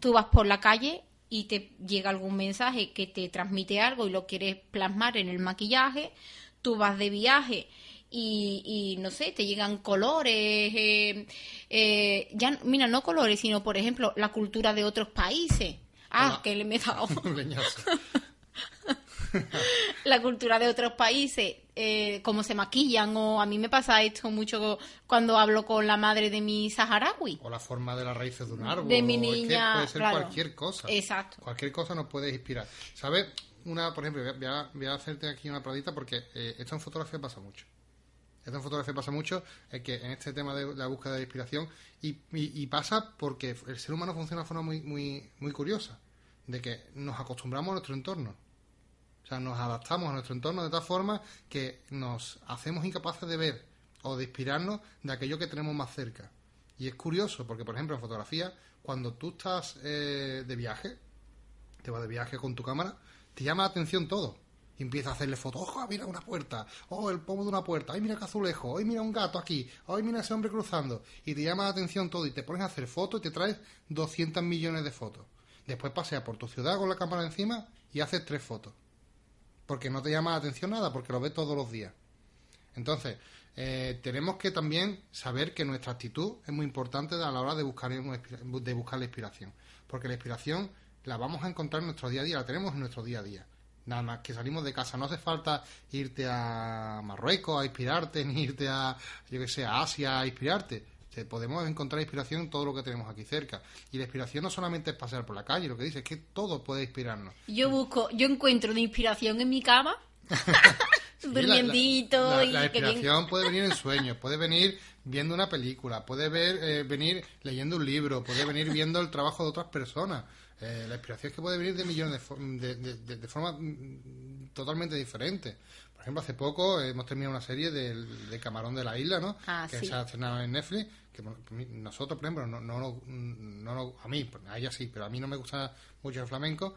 Tú vas por la calle y te llega algún mensaje que te transmite algo y lo quieres plasmar en el maquillaje, tú vas de viaje y, no sé, te llegan colores, eh, eh, ya, mira, no colores, sino por ejemplo la cultura de otros países. Ah, que le me he dado. la cultura de otros países, eh, cómo se maquillan, o a mí me pasa esto mucho cuando hablo con la madre de mi saharaui. O la forma de las raíces de un árbol. De mi niña. puede ser cualquier cosa. Exacto. Cualquier cosa nos puede inspirar. ¿Sabes? Una, por ejemplo, voy a, hacerte aquí una pradita porque eh, esto en fotografía pasa mucho. Esto en fotografía pasa mucho, es que en este tema de la búsqueda de inspiración, y, y, pasa porque el ser humano funciona de forma muy, muy, muy curiosa, de que nos acostumbramos a nuestro entorno. O sea, nos adaptamos a nuestro entorno de tal forma que nos hacemos incapaces de ver o de inspirarnos de aquello que tenemos más cerca. Y es curioso, porque por ejemplo en fotografía, cuando tú estás eh, de viaje, te vas de viaje con tu cámara, te llama la atención todo. Y empieza a hacerle fotos, ojo, mira una puerta, oh, el pomo de una puerta, ay, mira qué azulejo, ay, mira un gato aquí, ay, mira ese hombre cruzando. Y te llama la atención todo y te pones a hacer fotos y te traes 200 millones de fotos. Después paseas por tu ciudad con la cámara encima y haces tres fotos porque no te llama la atención nada, porque lo ves todos los días. Entonces, eh, tenemos que también saber que nuestra actitud es muy importante a la hora de buscar, de buscar la inspiración, porque la inspiración la vamos a encontrar en nuestro día a día, la tenemos en nuestro día a día. Nada más que salimos de casa, no hace falta irte a Marruecos a inspirarte, ni irte a, yo que sé, a Asia a inspirarte podemos encontrar inspiración en todo lo que tenemos aquí cerca. Y la inspiración no solamente es pasear por la calle, lo que dice es que todo puede inspirarnos. Yo busco, yo encuentro una inspiración en mi cama. durmiendito la, la, inspiración puede venir en sueños, puede venir viendo una película, puede ver, eh, venir leyendo un libro, puede venir viendo el trabajo de otras personas. Eh, la inspiración es que puede venir de millones de, de, de, formas mm, totalmente diferentes. Por ejemplo, hace poco hemos terminado una serie de, Camarón de la Isla, ¿no? Ah, que se ha estrenado en Netflix. Que nosotros, por ejemplo, no, no, no, a mí, a ella sí, pero a mí no me gusta mucho el flamenco.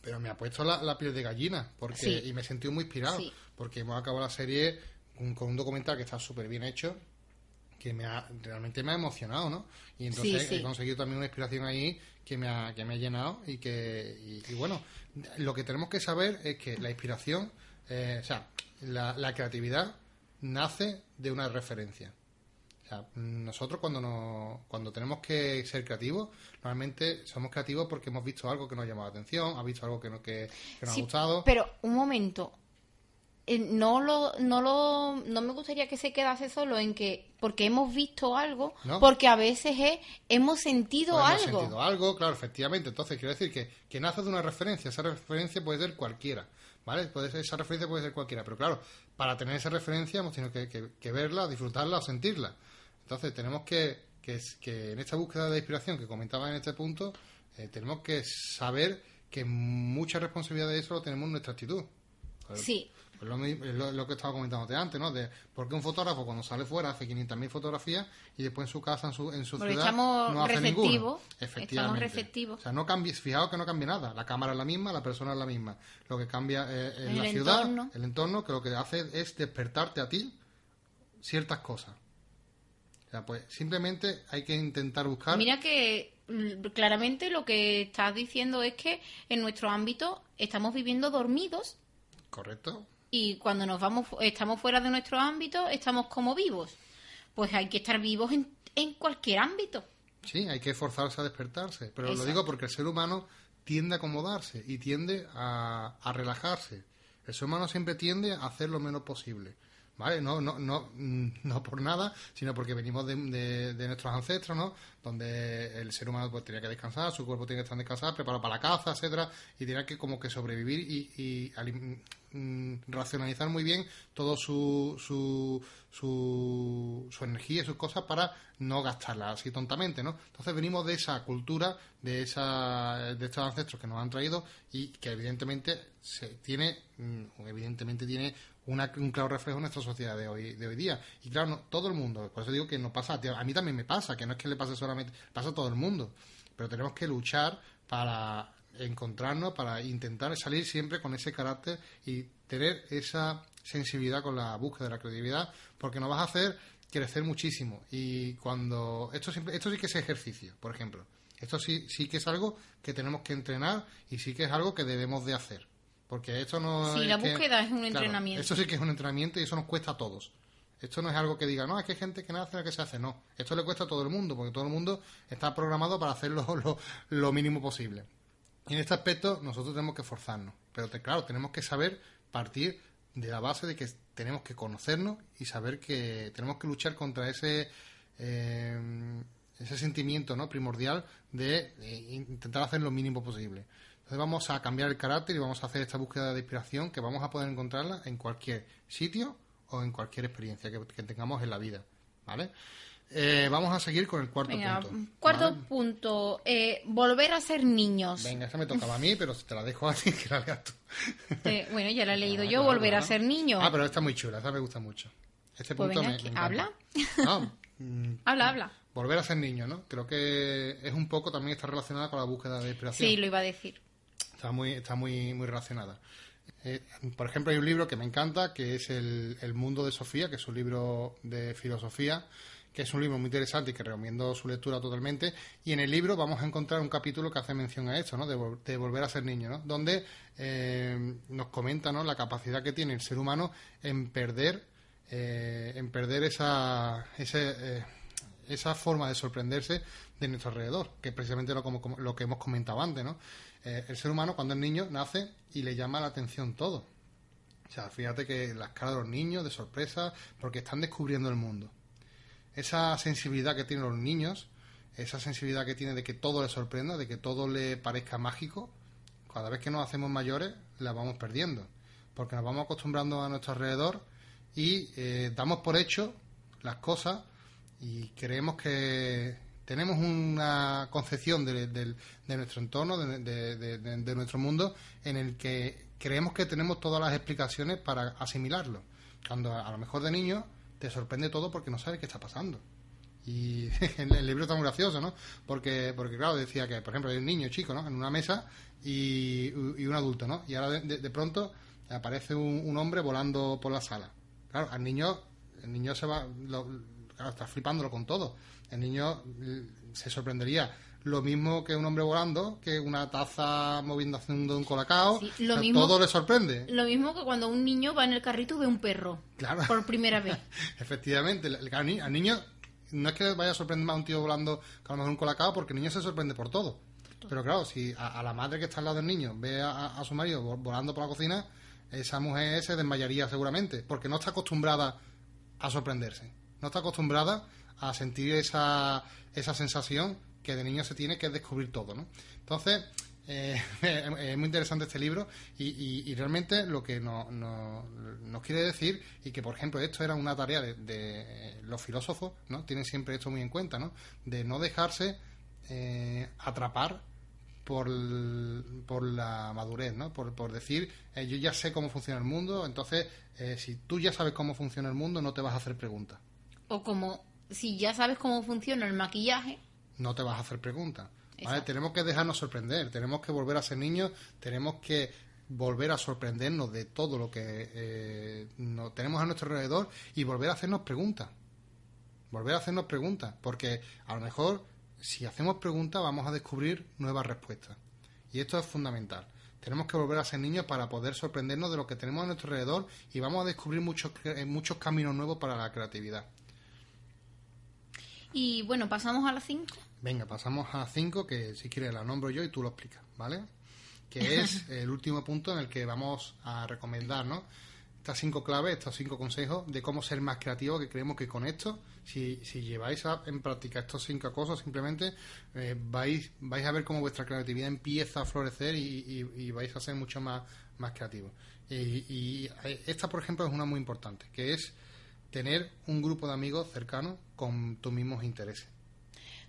Pero me ha puesto la, piel de gallina porque y me he sentido muy inspirado porque hemos acabado la serie con, con un documental que está súper bien hecho que me ha, realmente me ha emocionado, ¿no? Y entonces he conseguido también una inspiración ahí que me ha, que me ha llenado y que, y, bueno, lo que tenemos que saber es que la inspiración, eh, o sea, la, la creatividad nace de una referencia. Sea, nosotros cuando, nos, cuando tenemos que ser creativos, normalmente somos creativos porque hemos visto algo que nos ha llamado la atención, ha visto algo que, no, que, nos ha gustado. Pero un momento, eh, no lo, no lo, no me gustaría que se quedase solo en que porque hemos visto algo, porque a veces es, hemos sentido pues algo. Hemos sentido algo, claro, efectivamente. Entonces quiero decir que, que nace de una referencia. Esa referencia puede ser cualquiera, ¿vale? Puede ser, esa referencia puede ser cualquiera, pero claro, para tener esa referencia hemos tenido que, verla, disfrutarla o sentirla. Entonces tenemos que, que, que, en esta búsqueda de inspiración que comentaba en este punto, eh, tenemos que saber que mucha responsabilidad de eso lo tenemos en nuestra actitud. Sí. Pues lo, lo, que estaba comentando antes, ¿no? De por qué un fotógrafo cuando sale fuera hace 500.000 fotografías y después en su casa, en su, en su ciudad, no hace ninguna. Efectivamente. receptivos. O sea, no cambia, fijaos que no cambia nada. La cámara es la misma, la persona es la misma. Lo que cambia es la ciudad, el entorno, que lo que hace es despertarte a ti ciertas cosas. Sea, pues simplemente hay que intentar buscar. Mira que mm, claramente lo que estás diciendo es que en nuestro ámbito estamos viviendo dormidos. Correcto y cuando nos vamos, estamos fuera de nuestro ámbito, estamos como vivos. Pues hay que estar vivos en, en cualquier ámbito. Sí, hay que esforzarse a despertarse. Pero lo digo porque el ser humano tiende a acomodarse y tiende a, a relajarse. El ser humano siempre tiende a hacer lo menos posible. ¿Vale? No, no, no, no por nada, sino porque venimos de, nuestros ancestros, ¿no? Donde el ser humano pues, tenía que descansar, su cuerpo tiene que estar descansado, preparado para la caza, etcétera, y tenía que como que sobrevivir y, y Mm, racionalizar muy bien todo su, su, energía y sus cosas para no gastarla así tontamente, ¿no? Entonces venimos de esa cultura, de esa de estos ancestros que nos han traído y que evidentemente se tiene mm, evidentemente tiene una, un claro reflejo en nuestra sociedad de hoy de hoy día y claro no, todo el mundo por eso digo que no pasa a mí también me pasa que no es que le pase solamente pasa a todo el mundo pero tenemos que luchar para encontrarnos, para intentar salir siempre con ese carácter y tener esa sensibilidad con la búsqueda de la creatividad, porque nos vas a hacer crecer muchísimo. Y cuando esto siempre, esto sí que es ejercicio, por ejemplo. Esto sí, sí que es algo que tenemos que entrenar y sí que es algo que debemos de hacer. Porque esto no Sí, la búsqueda es un entrenamiento. Esto sí que es un entrenamiento y eso nos cuesta a todos. Esto no es algo que diga, no, es que hay gente que nace, que se hace. No, esto le cuesta a todo el mundo, porque todo el mundo está programado para hacerlo lo, lo mínimo posible. Y en este aspecto nosotros tenemos que esforzarnos. Pero claro, tenemos que saber partir de la base de que tenemos que conocernos y saber que tenemos que luchar contra ese eh, ese sentimiento no primordial de, intentar hacer lo mínimo posible. Entonces vamos a cambiar el carácter y vamos a hacer esta búsqueda de inspiración que vamos a poder encontrarla en cualquier sitio o en cualquier experiencia que, que tengamos en la vida. ¿Vale? Eh, vamos a seguir con el cuarto punto. Cuarto punto, eh, volver a ser niños. Venga, esa me tocaba a mí, pero te la dejo a ti que la leas tú. Eh, bueno, ya la he leído yo, volver a ser niño. Ah, pero está muy chula, esa me gusta mucho. Este pues punto me, ¿Habla? No, mm, habla, habla. Volver a ser niño, ¿no? Creo que es un poco también está relacionada con la búsqueda de inspiración. Sí, lo iba a decir. Está muy, está muy, muy relacionada. por ejemplo, hay un libro que me encanta, que es el, el, Mundo de Sofía, que es un libro de filosofía, que es un libro muy interesante y que recomiendo su lectura totalmente. Y en el libro vamos a encontrar un capítulo que hace mención a esto, ¿no? de, volver a ser niño, ¿no? donde eh, nos comenta ¿no? la capacidad que tiene el ser humano en perder, eh, en perder esa, eh, esa forma de sorprenderse de nuestro alrededor, que es precisamente lo, como, lo que hemos comentado antes. ¿no? El ser humano cuando es niño nace y le llama la atención todo. O sea, fíjate que las caras de los niños, de sorpresa, porque están descubriendo el mundo esa sensibilidad que tienen los niños, esa sensibilidad que tienen de que todo les sorprenda, de que todo le parezca mágico, cada vez que nos hacemos mayores la vamos perdiendo, porque nos vamos acostumbrando a nuestro alrededor y eh, damos por hecho las cosas y creemos que tenemos una concepción de, nuestro entorno, de, nuestro mundo, en el que creemos que tenemos todas las explicaciones para asimilarlo. Cuando a lo mejor de niño te sorprende todo porque no sabes qué está pasando. Y el libro está muy gracioso, ¿no? Porque, porque claro, decía que, por ejemplo, hay un niño chico, ¿no? En una mesa y, un adulto, ¿no? Y ahora de, pronto aparece un, hombre volando por la sala. Claro, al niño, el niño se va, claro, está flipándolo con todo. El niño mm, se sorprendería lo mismo que un hombre volando, que una taza moviendo haciendo un colacao. Sí, lo O sea, mismo- todo le sorprende. Lo mismo que cuando un niño va en el carrito y ve un perro. Claro. Por primera vez. Efectivamente, el- al, ni- al niño no es que vaya a sorprender más un tío volando que a lo mejor un colacao, porque el niño se sorprende por todo. Pero claro, si a, a la madre que está al lado del niño ve a, a- a su marido vo- volando por la cocina, esa mujer se desmayaría seguramente, porque no está acostumbrada a sorprenderse. No está acostumbrada a sentir esa, esa sensación que de niño se tiene que es descubrir todo, ¿no? Entonces, eh, es muy interesante este libro y, realmente lo que no- no- nos quiere decir, y que por ejemplo esto era una tarea de, de los filósofos, ¿no? Tienen siempre esto muy en cuenta, ¿no? De no dejarse eh, atrapar por, por la madurez, ¿no? Por, por decir, eh, yo ya sé cómo funciona el mundo, entonces eh, si tú ya sabes cómo funciona el mundo, no te vas a hacer preguntas. O como si ya sabes cómo funciona el maquillaje, no te vas a hacer preguntas. Tenemos que dejarnos sorprender, tenemos que volver a ser niños, tenemos que volver a sorprendernos de todo lo que eh, no- tenemos a nuestro alrededor y volver a hacernos preguntas. Volver a hacernos preguntas, porque a lo mejor si hacemos preguntas vamos a descubrir nuevas respuestas. Y esto es fundamental. Tenemos que volver a ser niños para poder sorprendernos de lo que tenemos a nuestro alrededor y vamos a descubrir muchos, eh, muchos caminos nuevos para la creatividad. Y bueno, pasamos a las 5. Venga, pasamos a 5, que si quieres la nombro yo y tú lo explicas, ¿vale? Que es el último punto en el que vamos a recomendar, ¿no? Estas cinco claves, estos cinco consejos de cómo ser más creativo, que creemos que con esto, si, si lleváis a- en práctica estas cinco cosas, simplemente eh, vais, vais a ver cómo vuestra creatividad empieza a florecer y, y- y vais a ser mucho más, más creativos. Y, y, eh, esta, por ejemplo, es una muy importante, que es tener un grupo de amigos cercanos con tus mismos intereses.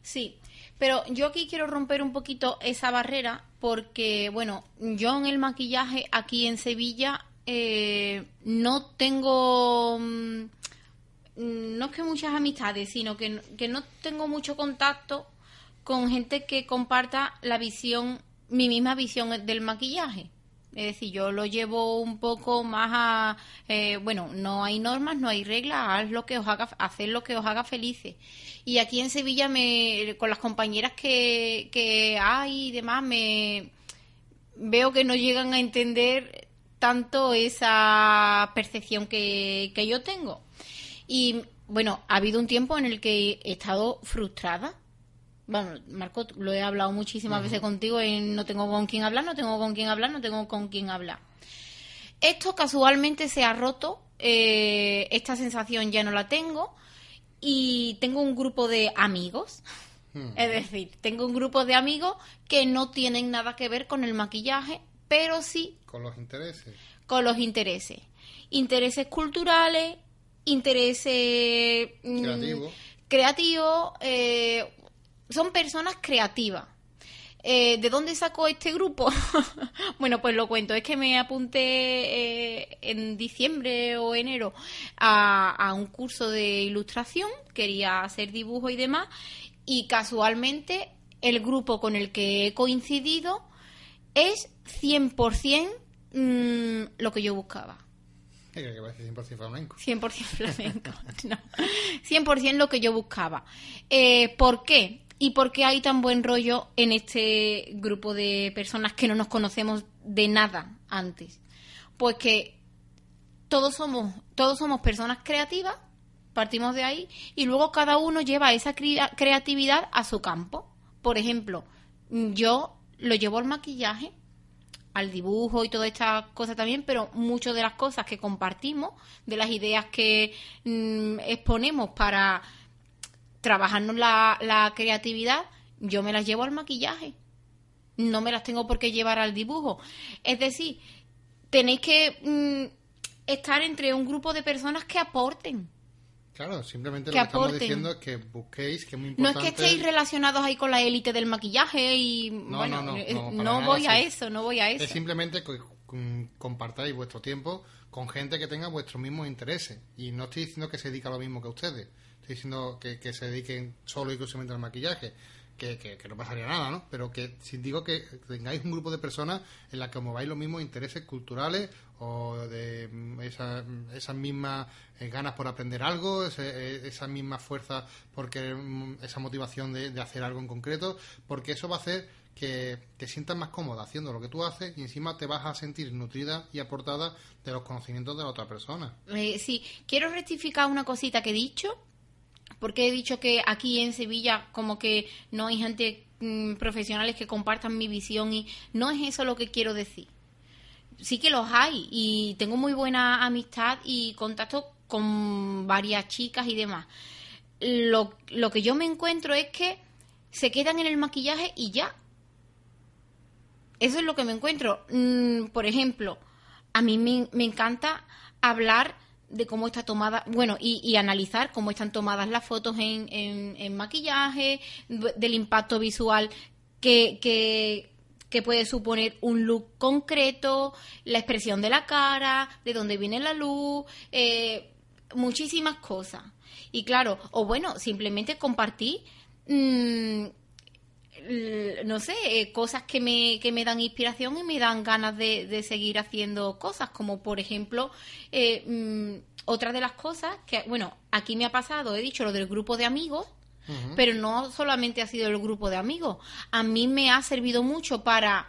Sí, pero yo aquí quiero romper un poquito esa barrera porque, bueno, yo en el maquillaje aquí en Sevilla eh, no tengo, mm, no es que muchas amistades, sino que, que no tengo mucho contacto con gente que comparta la visión, mi misma visión del maquillaje. Es decir, yo lo llevo un poco más a, eh, bueno, no hay normas, no hay reglas, haz lo que os haga, hacer lo que os haga felices. Y aquí en Sevilla, me, con las compañeras que, que hay y demás, me veo que no llegan a entender tanto esa percepción que, que yo tengo. Y bueno, ha habido un tiempo en el que he estado frustrada. Bueno, Marco, lo he hablado muchísimas veces contigo y no tengo con quién hablar, no tengo con quién hablar, no tengo con quién hablar. Esto casualmente se ha roto, eh, esta sensación ya no la tengo y tengo un grupo de amigos, Hmm. es decir, tengo un grupo de amigos que no tienen nada que ver con el maquillaje, pero sí Con los intereses. con los intereses. Intereses culturales, intereses mm, Creativos. creativos, eh, son personas creativas. Eh, ¿De dónde sacó este grupo? bueno, pues lo cuento. Es que me apunté eh, en diciembre o enero a, a un curso de ilustración. Quería hacer dibujo y demás. Y casualmente el grupo con el que he coincidido es 100% mm, lo que yo buscaba. Eh, Que parece 100% flamenco. 100% flamenco. No. 100% lo que yo buscaba. Eh, ¿Por qué? ¿Y por qué hay tan buen rollo en este grupo de personas que no nos conocemos de nada antes? Pues que todos somos, todos somos personas creativas, partimos de ahí, y luego cada uno lleva esa crea- creatividad a su campo. Por ejemplo, yo lo llevo al maquillaje, al dibujo y toda esta cosa también, pero muchas de las cosas que compartimos, de las ideas que mm, exponemos para trabajarnos la, la creatividad, yo me las llevo al maquillaje. No me las tengo por qué llevar al dibujo. Es decir, tenéis que mm, estar entre un grupo de personas que aporten. Claro, simplemente Que lo que estamos diciendo es que busquéis, que es muy No es importante. que estéis relacionados ahí con la élite del maquillaje y No, bueno, no, no, eh, no, no voy a eso, no voy a eso. Es simplemente que mm, compartáis vuestro tiempo con gente que tenga vuestros mismos intereses. Y no estoy diciendo que se dedique a lo mismo que ustedes. Estoy diciendo que, que se dediquen solo y exclusivamente al maquillaje. que, que, que no pasaría nada, ¿no? Pero que si digo que tengáis un grupo de personas en la que os mováis los mismos intereses culturales o de mm, esa- esas mismas eh, ganas por aprender algo, ese- eh, esa misma fuerza porque mm, esa motivación de, de hacer algo en concreto, porque eso va a hacer que te sientas más cómoda haciendo lo que tú haces y encima te vas a sentir nutrida y aportada de los conocimientos de la otra persona. Eh, sí, quiero rectificar una cosita que he dicho, porque he dicho que aquí en Sevilla como que no hay gente mm, profesionales que compartan mi visión y no es eso lo que quiero decir. Sí que los hay y tengo muy buena amistad y contacto con varias chicas y demás. Lo, lo que yo me encuentro es que se quedan en el maquillaje y ya. Eso es lo que me encuentro. Mm, por ejemplo, a mí me, me encanta hablar de cómo está tomada, bueno, y, y analizar cómo están tomadas las fotos en, en- maquillaje, del impacto visual que, que, que puede suponer un look concreto, la expresión de la cara, de dónde viene la luz, eh, muchísimas cosas. Y claro, o bueno, simplemente compartir mm, no sé, eh, cosas que me, que me dan inspiración y me dan ganas de, de seguir haciendo cosas, como por ejemplo, eh, mm, otra de las cosas que, bueno, aquí me ha pasado, he dicho lo del grupo de amigos, pero no solamente ha sido el grupo de amigos, a mí me ha servido mucho para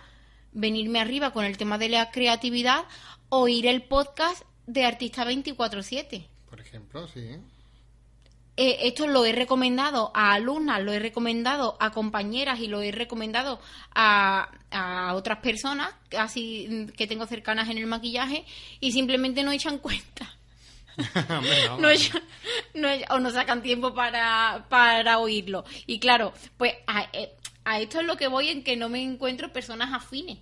venirme arriba con el tema de la creatividad, oír el podcast de Artista 24-7. Por ejemplo, sí. Eh, esto lo he recomendado a alumnas, lo he recomendado a compañeras y lo he recomendado a, a otras personas así mm, que tengo cercanas en el maquillaje y simplemente no echan cuenta. Hombre, no, No echan- no echan- o no sacan tiempo para, para oírlo. Y claro, pues a, eh, a esto es lo que voy en que no me encuentro personas afines.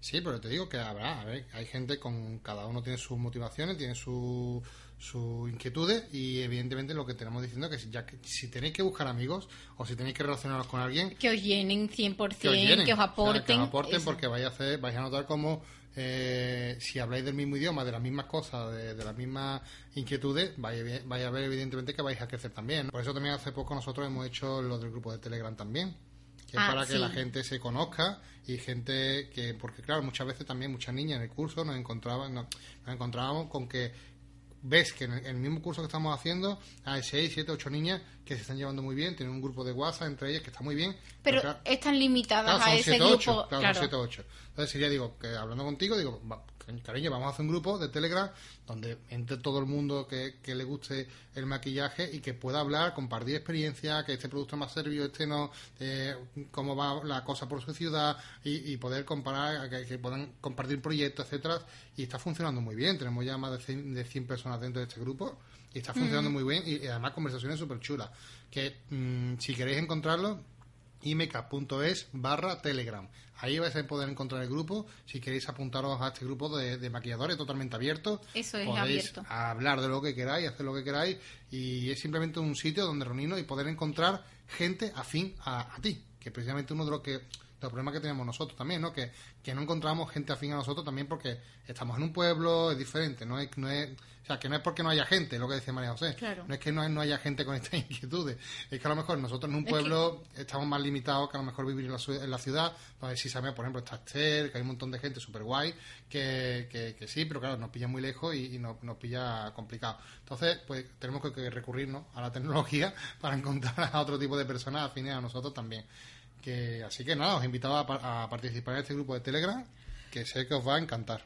Sí, pero te digo que habrá, a ver, hay gente con cada uno tiene sus motivaciones, tiene su sus inquietudes y evidentemente lo que tenemos diciendo que si, ya que si tenéis que buscar amigos o si tenéis que relacionaros con alguien Que os llenen 100%, que os llenen, que os o sea, aporten. que os aporten eso. porque vais a hacer, vais a notar como eh, si habláis del mismo idioma, de las mismas cosas, de, de las mismas inquietudes, vais, a ver- vais a ver evidentemente que vais a crecer también. Por eso también hace poco nosotros hemos hecho lo del grupo de Telegram también, que es Ah, para que la gente se conozca y gente que, porque claro, muchas veces también muchas niñas en el curso nos encontraban, nos, nos encontrábamos con que ves que en el, mismo curso que estamos haciendo hay 6, 7, 8 niñas que se están llevando muy bien, tienen un grupo de WhatsApp entre ellas que está muy bien. Pero están limitadas Claro, a ese 7 grupo. 8, claro, claro. son 7 8. Entonces, si ya digo que hablando contigo, digo, va, cariño, vamos a hacer un grupo de Telegram donde entre todo el mundo que, que le guste el maquillaje y que pueda hablar, compartir experiencia, que este producto más servido, este no, eh, cómo va la cosa por su ciudad y, y poder comparar, que, que puedan compartir proyectos, etcétera. Y está funcionando muy bien. Tenemos ya más de 100, de 100 personas dentro de este grupo y está funcionando muy bien y, y además conversaciones súper chulas. Que mm, si queréis encontrarlo, imeca.es barra telegram. Ahí vais a poder encontrar el grupo. Si queréis apuntaros a este grupo de, de maquilladores totalmente abierto, Eso es podéis abierto. hablar de lo que queráis, hacer lo que queráis. Y es simplemente un sitio donde reunirnos y poder encontrar gente afín a, a ti. Que precisamente uno de los que de los problemas que tenemos nosotros también, ¿no? Que, que no encontramos gente afín a nosotros también porque estamos en un pueblo, es diferente, no es, no es, o sea, que no es porque no haya gente, lo que decía María José, Claro. no es que no, no haya gente con estas inquietudes, es que a lo mejor nosotros en un Es pueblo estamos más limitados que a lo mejor vivir en la, en la ciudad, donde sí sabemos, por ejemplo, está Esther, que hay un montón de gente súper guay, que, que, que sí, pero claro, nos pilla muy lejos y, y nos, nos pilla complicado. Entonces, pues tenemos que, que recurrir ¿no? a la tecnología para encontrar a otro tipo de personas afines a nosotros también. Que, así que nada, os invitaba a, pa- a participar en este grupo de Telegram, que sé que os va a encantar.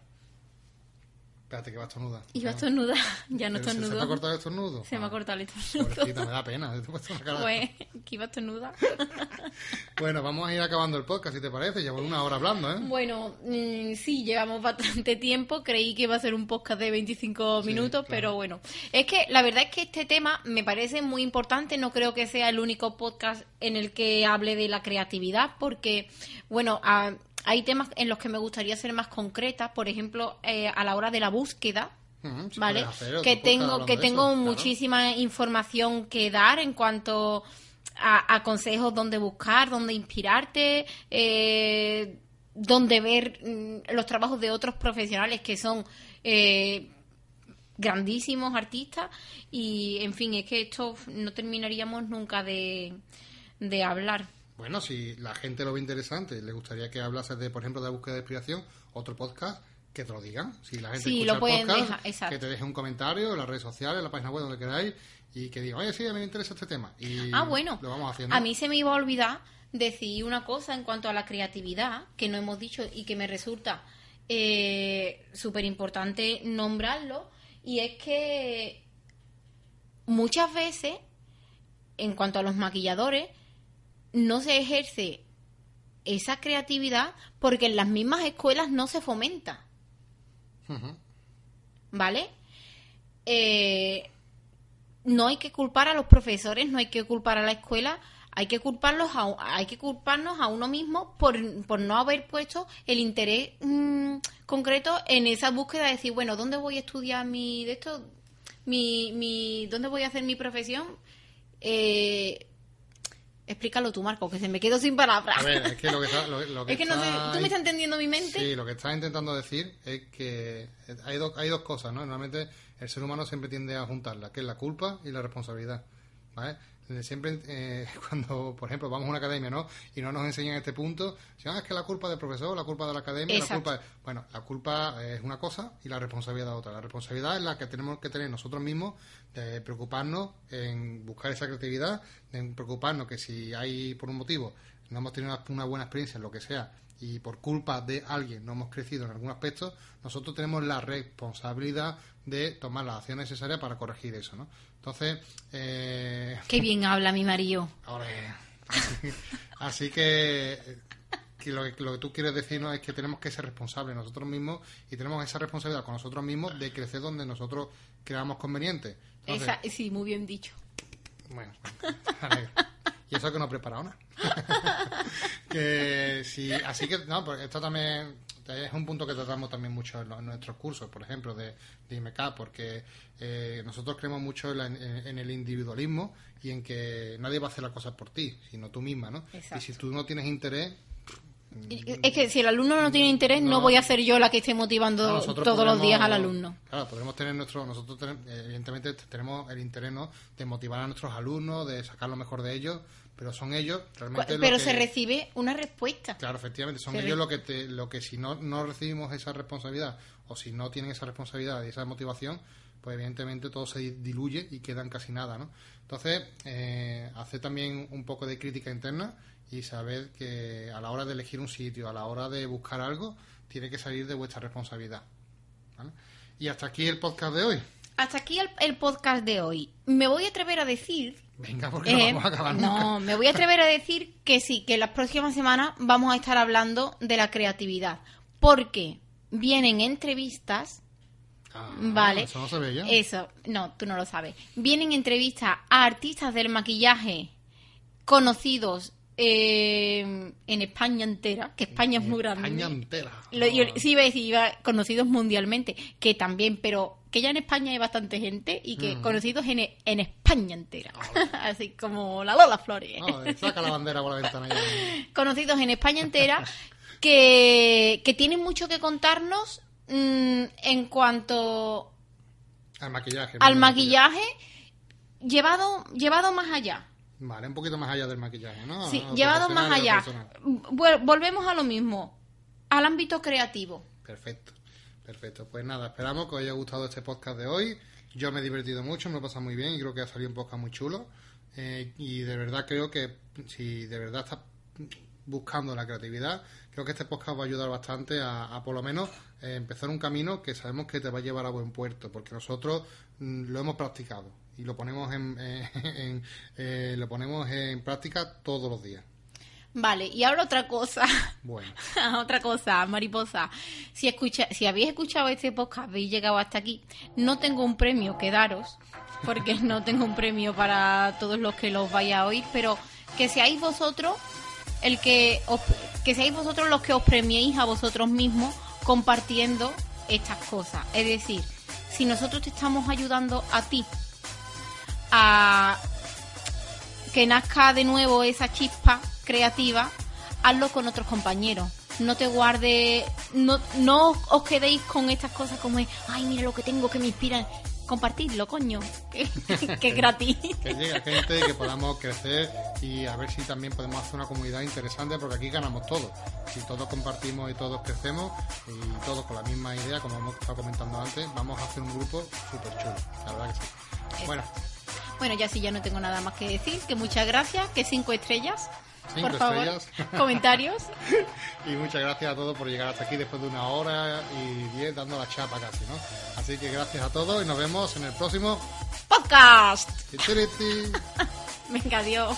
Espérate, que va estornuda. Y va a estornudar. Ya no Pero se- ¿Se te ha estornudo. cortado el estornudo? Se me ha Ah, cortado el estornudo. Pobrecita, me da pena. te Pues, que iba a estornudar. Bueno, vamos a ir acabando el podcast, si te parece. Llevamos una hora hablando, ¿eh? Bueno, mm, sí, llevamos bastante tiempo. Creí que iba a ser un podcast de 25 Sí, minutos, claro. pero bueno. Es que la verdad es que este tema me parece muy importante. No creo que sea el único podcast en el que hable de la creatividad, porque, bueno, a- hay temas en los que me gustaría ser más concreta. Por ejemplo, eh, a la hora de la búsqueda. ¿vale? hacer Que tengo, que tengo eso, claro. muchísima información que dar en cuanto a, a consejos dónde buscar, dónde inspirarte, eh, dónde ver mm, los trabajos de otros profesionales que son eh, grandísimos artistas y, en fin, es que esto no terminaríamos nunca de, de hablar. Bueno, si la gente lo ve interesante, le gustaría que hablases de, por ejemplo, de la búsqueda de inspiración, otro podcast, que te lo digan. Si la gente Sí, escucha lo pueden el podcast, dejar, exacto. que te deje un comentario en las redes sociales, en la página web, donde queráis, y que diga, oye, sí, a mí me interesa este tema. Y Ah, bueno. lo vamos haciendo. A mí se me iba a olvidar decir una cosa en cuanto a la creatividad, que no hemos dicho y que me resulta eh, súper importante nombrarlo, y es que muchas veces, en cuanto a los maquilladores, no se ejerce esa creatividad porque en las mismas escuelas no se fomenta. ¿vale? Eh, no hay que culpar a los profesores, no hay que culpar a la escuela, hay que culparlos a, hay que culparnos a uno mismo por, por no haber puesto el interés mm, concreto en esa búsqueda de decir, bueno, ¿dónde voy a estudiar mi de esto? Mi, mi, ¿Dónde voy a hacer mi profesión? Eh, explícalo tú, Marco, que se me quedo sin palabras. A ver, es que lo que está... Lo, lo que es que no sé, ¿tú me estás entendiendo mi mente? Sí, lo que estás intentando decir es que hay, dos hay dos cosas, ¿no? Normalmente el ser humano siempre tiende a juntarla, que es la culpa y la responsabilidad, ¿vale? Siempre eh, cuando, por ejemplo, vamos a una academia, ¿no? Y no nos enseñan este punto, dicen, ah, es que la culpa del profesor, la culpa de la academia, la culpa... Bueno, la culpa es una cosa y la responsabilidad es otra. La responsabilidad es la que tenemos que tener nosotros mismos de preocuparnos en buscar esa creatividad, de preocuparnos que si hay, por un motivo, no hemos tenido una, una buena experiencia en lo que sea y por culpa de alguien no hemos crecido en algún aspecto, nosotros tenemos la responsabilidad de tomar las acciones necesarias para corregir eso, ¿no? Entonces, eh, Qué bien habla mi marido. ahora, así, así que, que lo, que lo que tú quieres decirnos es que tenemos que ser responsables nosotros mismos y tenemos esa responsabilidad con nosotros mismos de crecer donde nosotros creamos conveniente. Entonces, Esa, sí, muy bien dicho. bueno, alegro. Y eso que no he preparado nada. que sí, así que, no, pues esto también es un punto que tratamos también mucho en, nuestros cursos, por ejemplo, de, de IMK, porque eh, nosotros creemos mucho en, la- en- en el individualismo y en que nadie va a hacer las cosas por ti, sino tú misma, ¿no? Exacto. Y si tú no tienes interés, Es que si el alumno no tiene interés, no, No. voy a ser yo la que esté motivando No, todos los días al alumno. Claro, podremos tener nuestro, nosotros eh, evidentemente tenemos el interés ¿no? de motivar a nuestros alumnos, de sacar lo mejor de ellos, pero son ellos realmente Pero que- se recibe una respuesta. Claro, efectivamente, son Se ellos re- lo que te, lo que si no, no recibimos esa responsabilidad o si no tienen esa responsabilidad y esa motivación, pues evidentemente todo se diluye y quedan casi nada, ¿no? Entonces, eh, hacer también un poco de crítica interna y saber que a la hora de elegir un sitio, a la hora de buscar algo, tiene que salir de vuestra responsabilidad. ¿vale? Y hasta aquí el podcast de hoy. Hasta aquí el, el podcast de hoy. Me voy a atrever a decir. Venga, porque eh, no vamos a acabar nunca. no, me voy a atrever a decir que sí, que las próximas semanas vamos a estar hablando de la creatividad. Porque vienen entrevistas Ah, Vale. Eso no se ve ya. Eso, no, tú no lo sabes. Vienen entrevistas a artistas del maquillaje conocidos eh, en España entera, que España es muy grande. España entera. Lo- yo- sí iba a decir, iba- conocidos mundialmente, que también, pero que ya en España hay bastante gente y que Mm. conocidos en, en España entera. Así como la Lola Flores. No, saca la bandera por la ventana ya. conocidos en España entera que, que tienen mucho que contarnos mm, en cuanto Al maquillaje. al maquillaje llevado llevado más allá. Vale, un poquito más allá del maquillaje, ¿no? Sí, llevado más allá. Vuel- Volvemos a lo mismo, al ámbito creativo. Perfecto, perfecto. Pues nada, esperamos que os haya gustado este podcast de hoy. Yo me he divertido mucho, me lo he pasado muy bien y creo que ha salido un podcast muy chulo. Eh, y de verdad creo que si de verdad estás buscando la creatividad, creo que este podcast va a ayudar bastante a, a por lo menos eh, empezar un camino que sabemos que te va a llevar a buen puerto, porque nosotros mm, lo hemos practicado y lo ponemos en, en- eh, lo ponemos en práctica todos los días. Vale, y ahora otra cosa, Bueno, otra cosa, mariposa. Si escucha, si habéis escuchado este podcast, habéis llegado hasta aquí, no tengo un premio que daros, porque no tengo un premio para todos los que los vaya a oír, pero que seáis vosotros el que os- que seáis vosotros los que os premiéis a vosotros mismos compartiendo estas cosas. Es decir, si nosotros te estamos ayudando a ti a que nazca de nuevo esa chispa creativa, hazlo con otros compañeros. No te guarde, no, no os quedéis con estas cosas como, es, ay, mira lo que tengo que me inspiran. Compartirlo, coño, que, que es gratis. que llegue gente y que podamos crecer y a ver si también podemos hacer una comunidad interesante porque aquí ganamos todos. Si todos compartimos y todos crecemos y todos con la misma idea, como hemos estado comentando antes, vamos a hacer un grupo súper chulo. La verdad que sí. Bueno, Bueno, ya sí, ya no tengo nada más que decir, que muchas gracias, que cinco estrellas, Comentarios. y muchas gracias a todos por llegar hasta aquí después de una hora y diez dando la chapa casi, ¿no? Así que gracias a todos y nos vemos en el próximo podcast. Venga, adiós.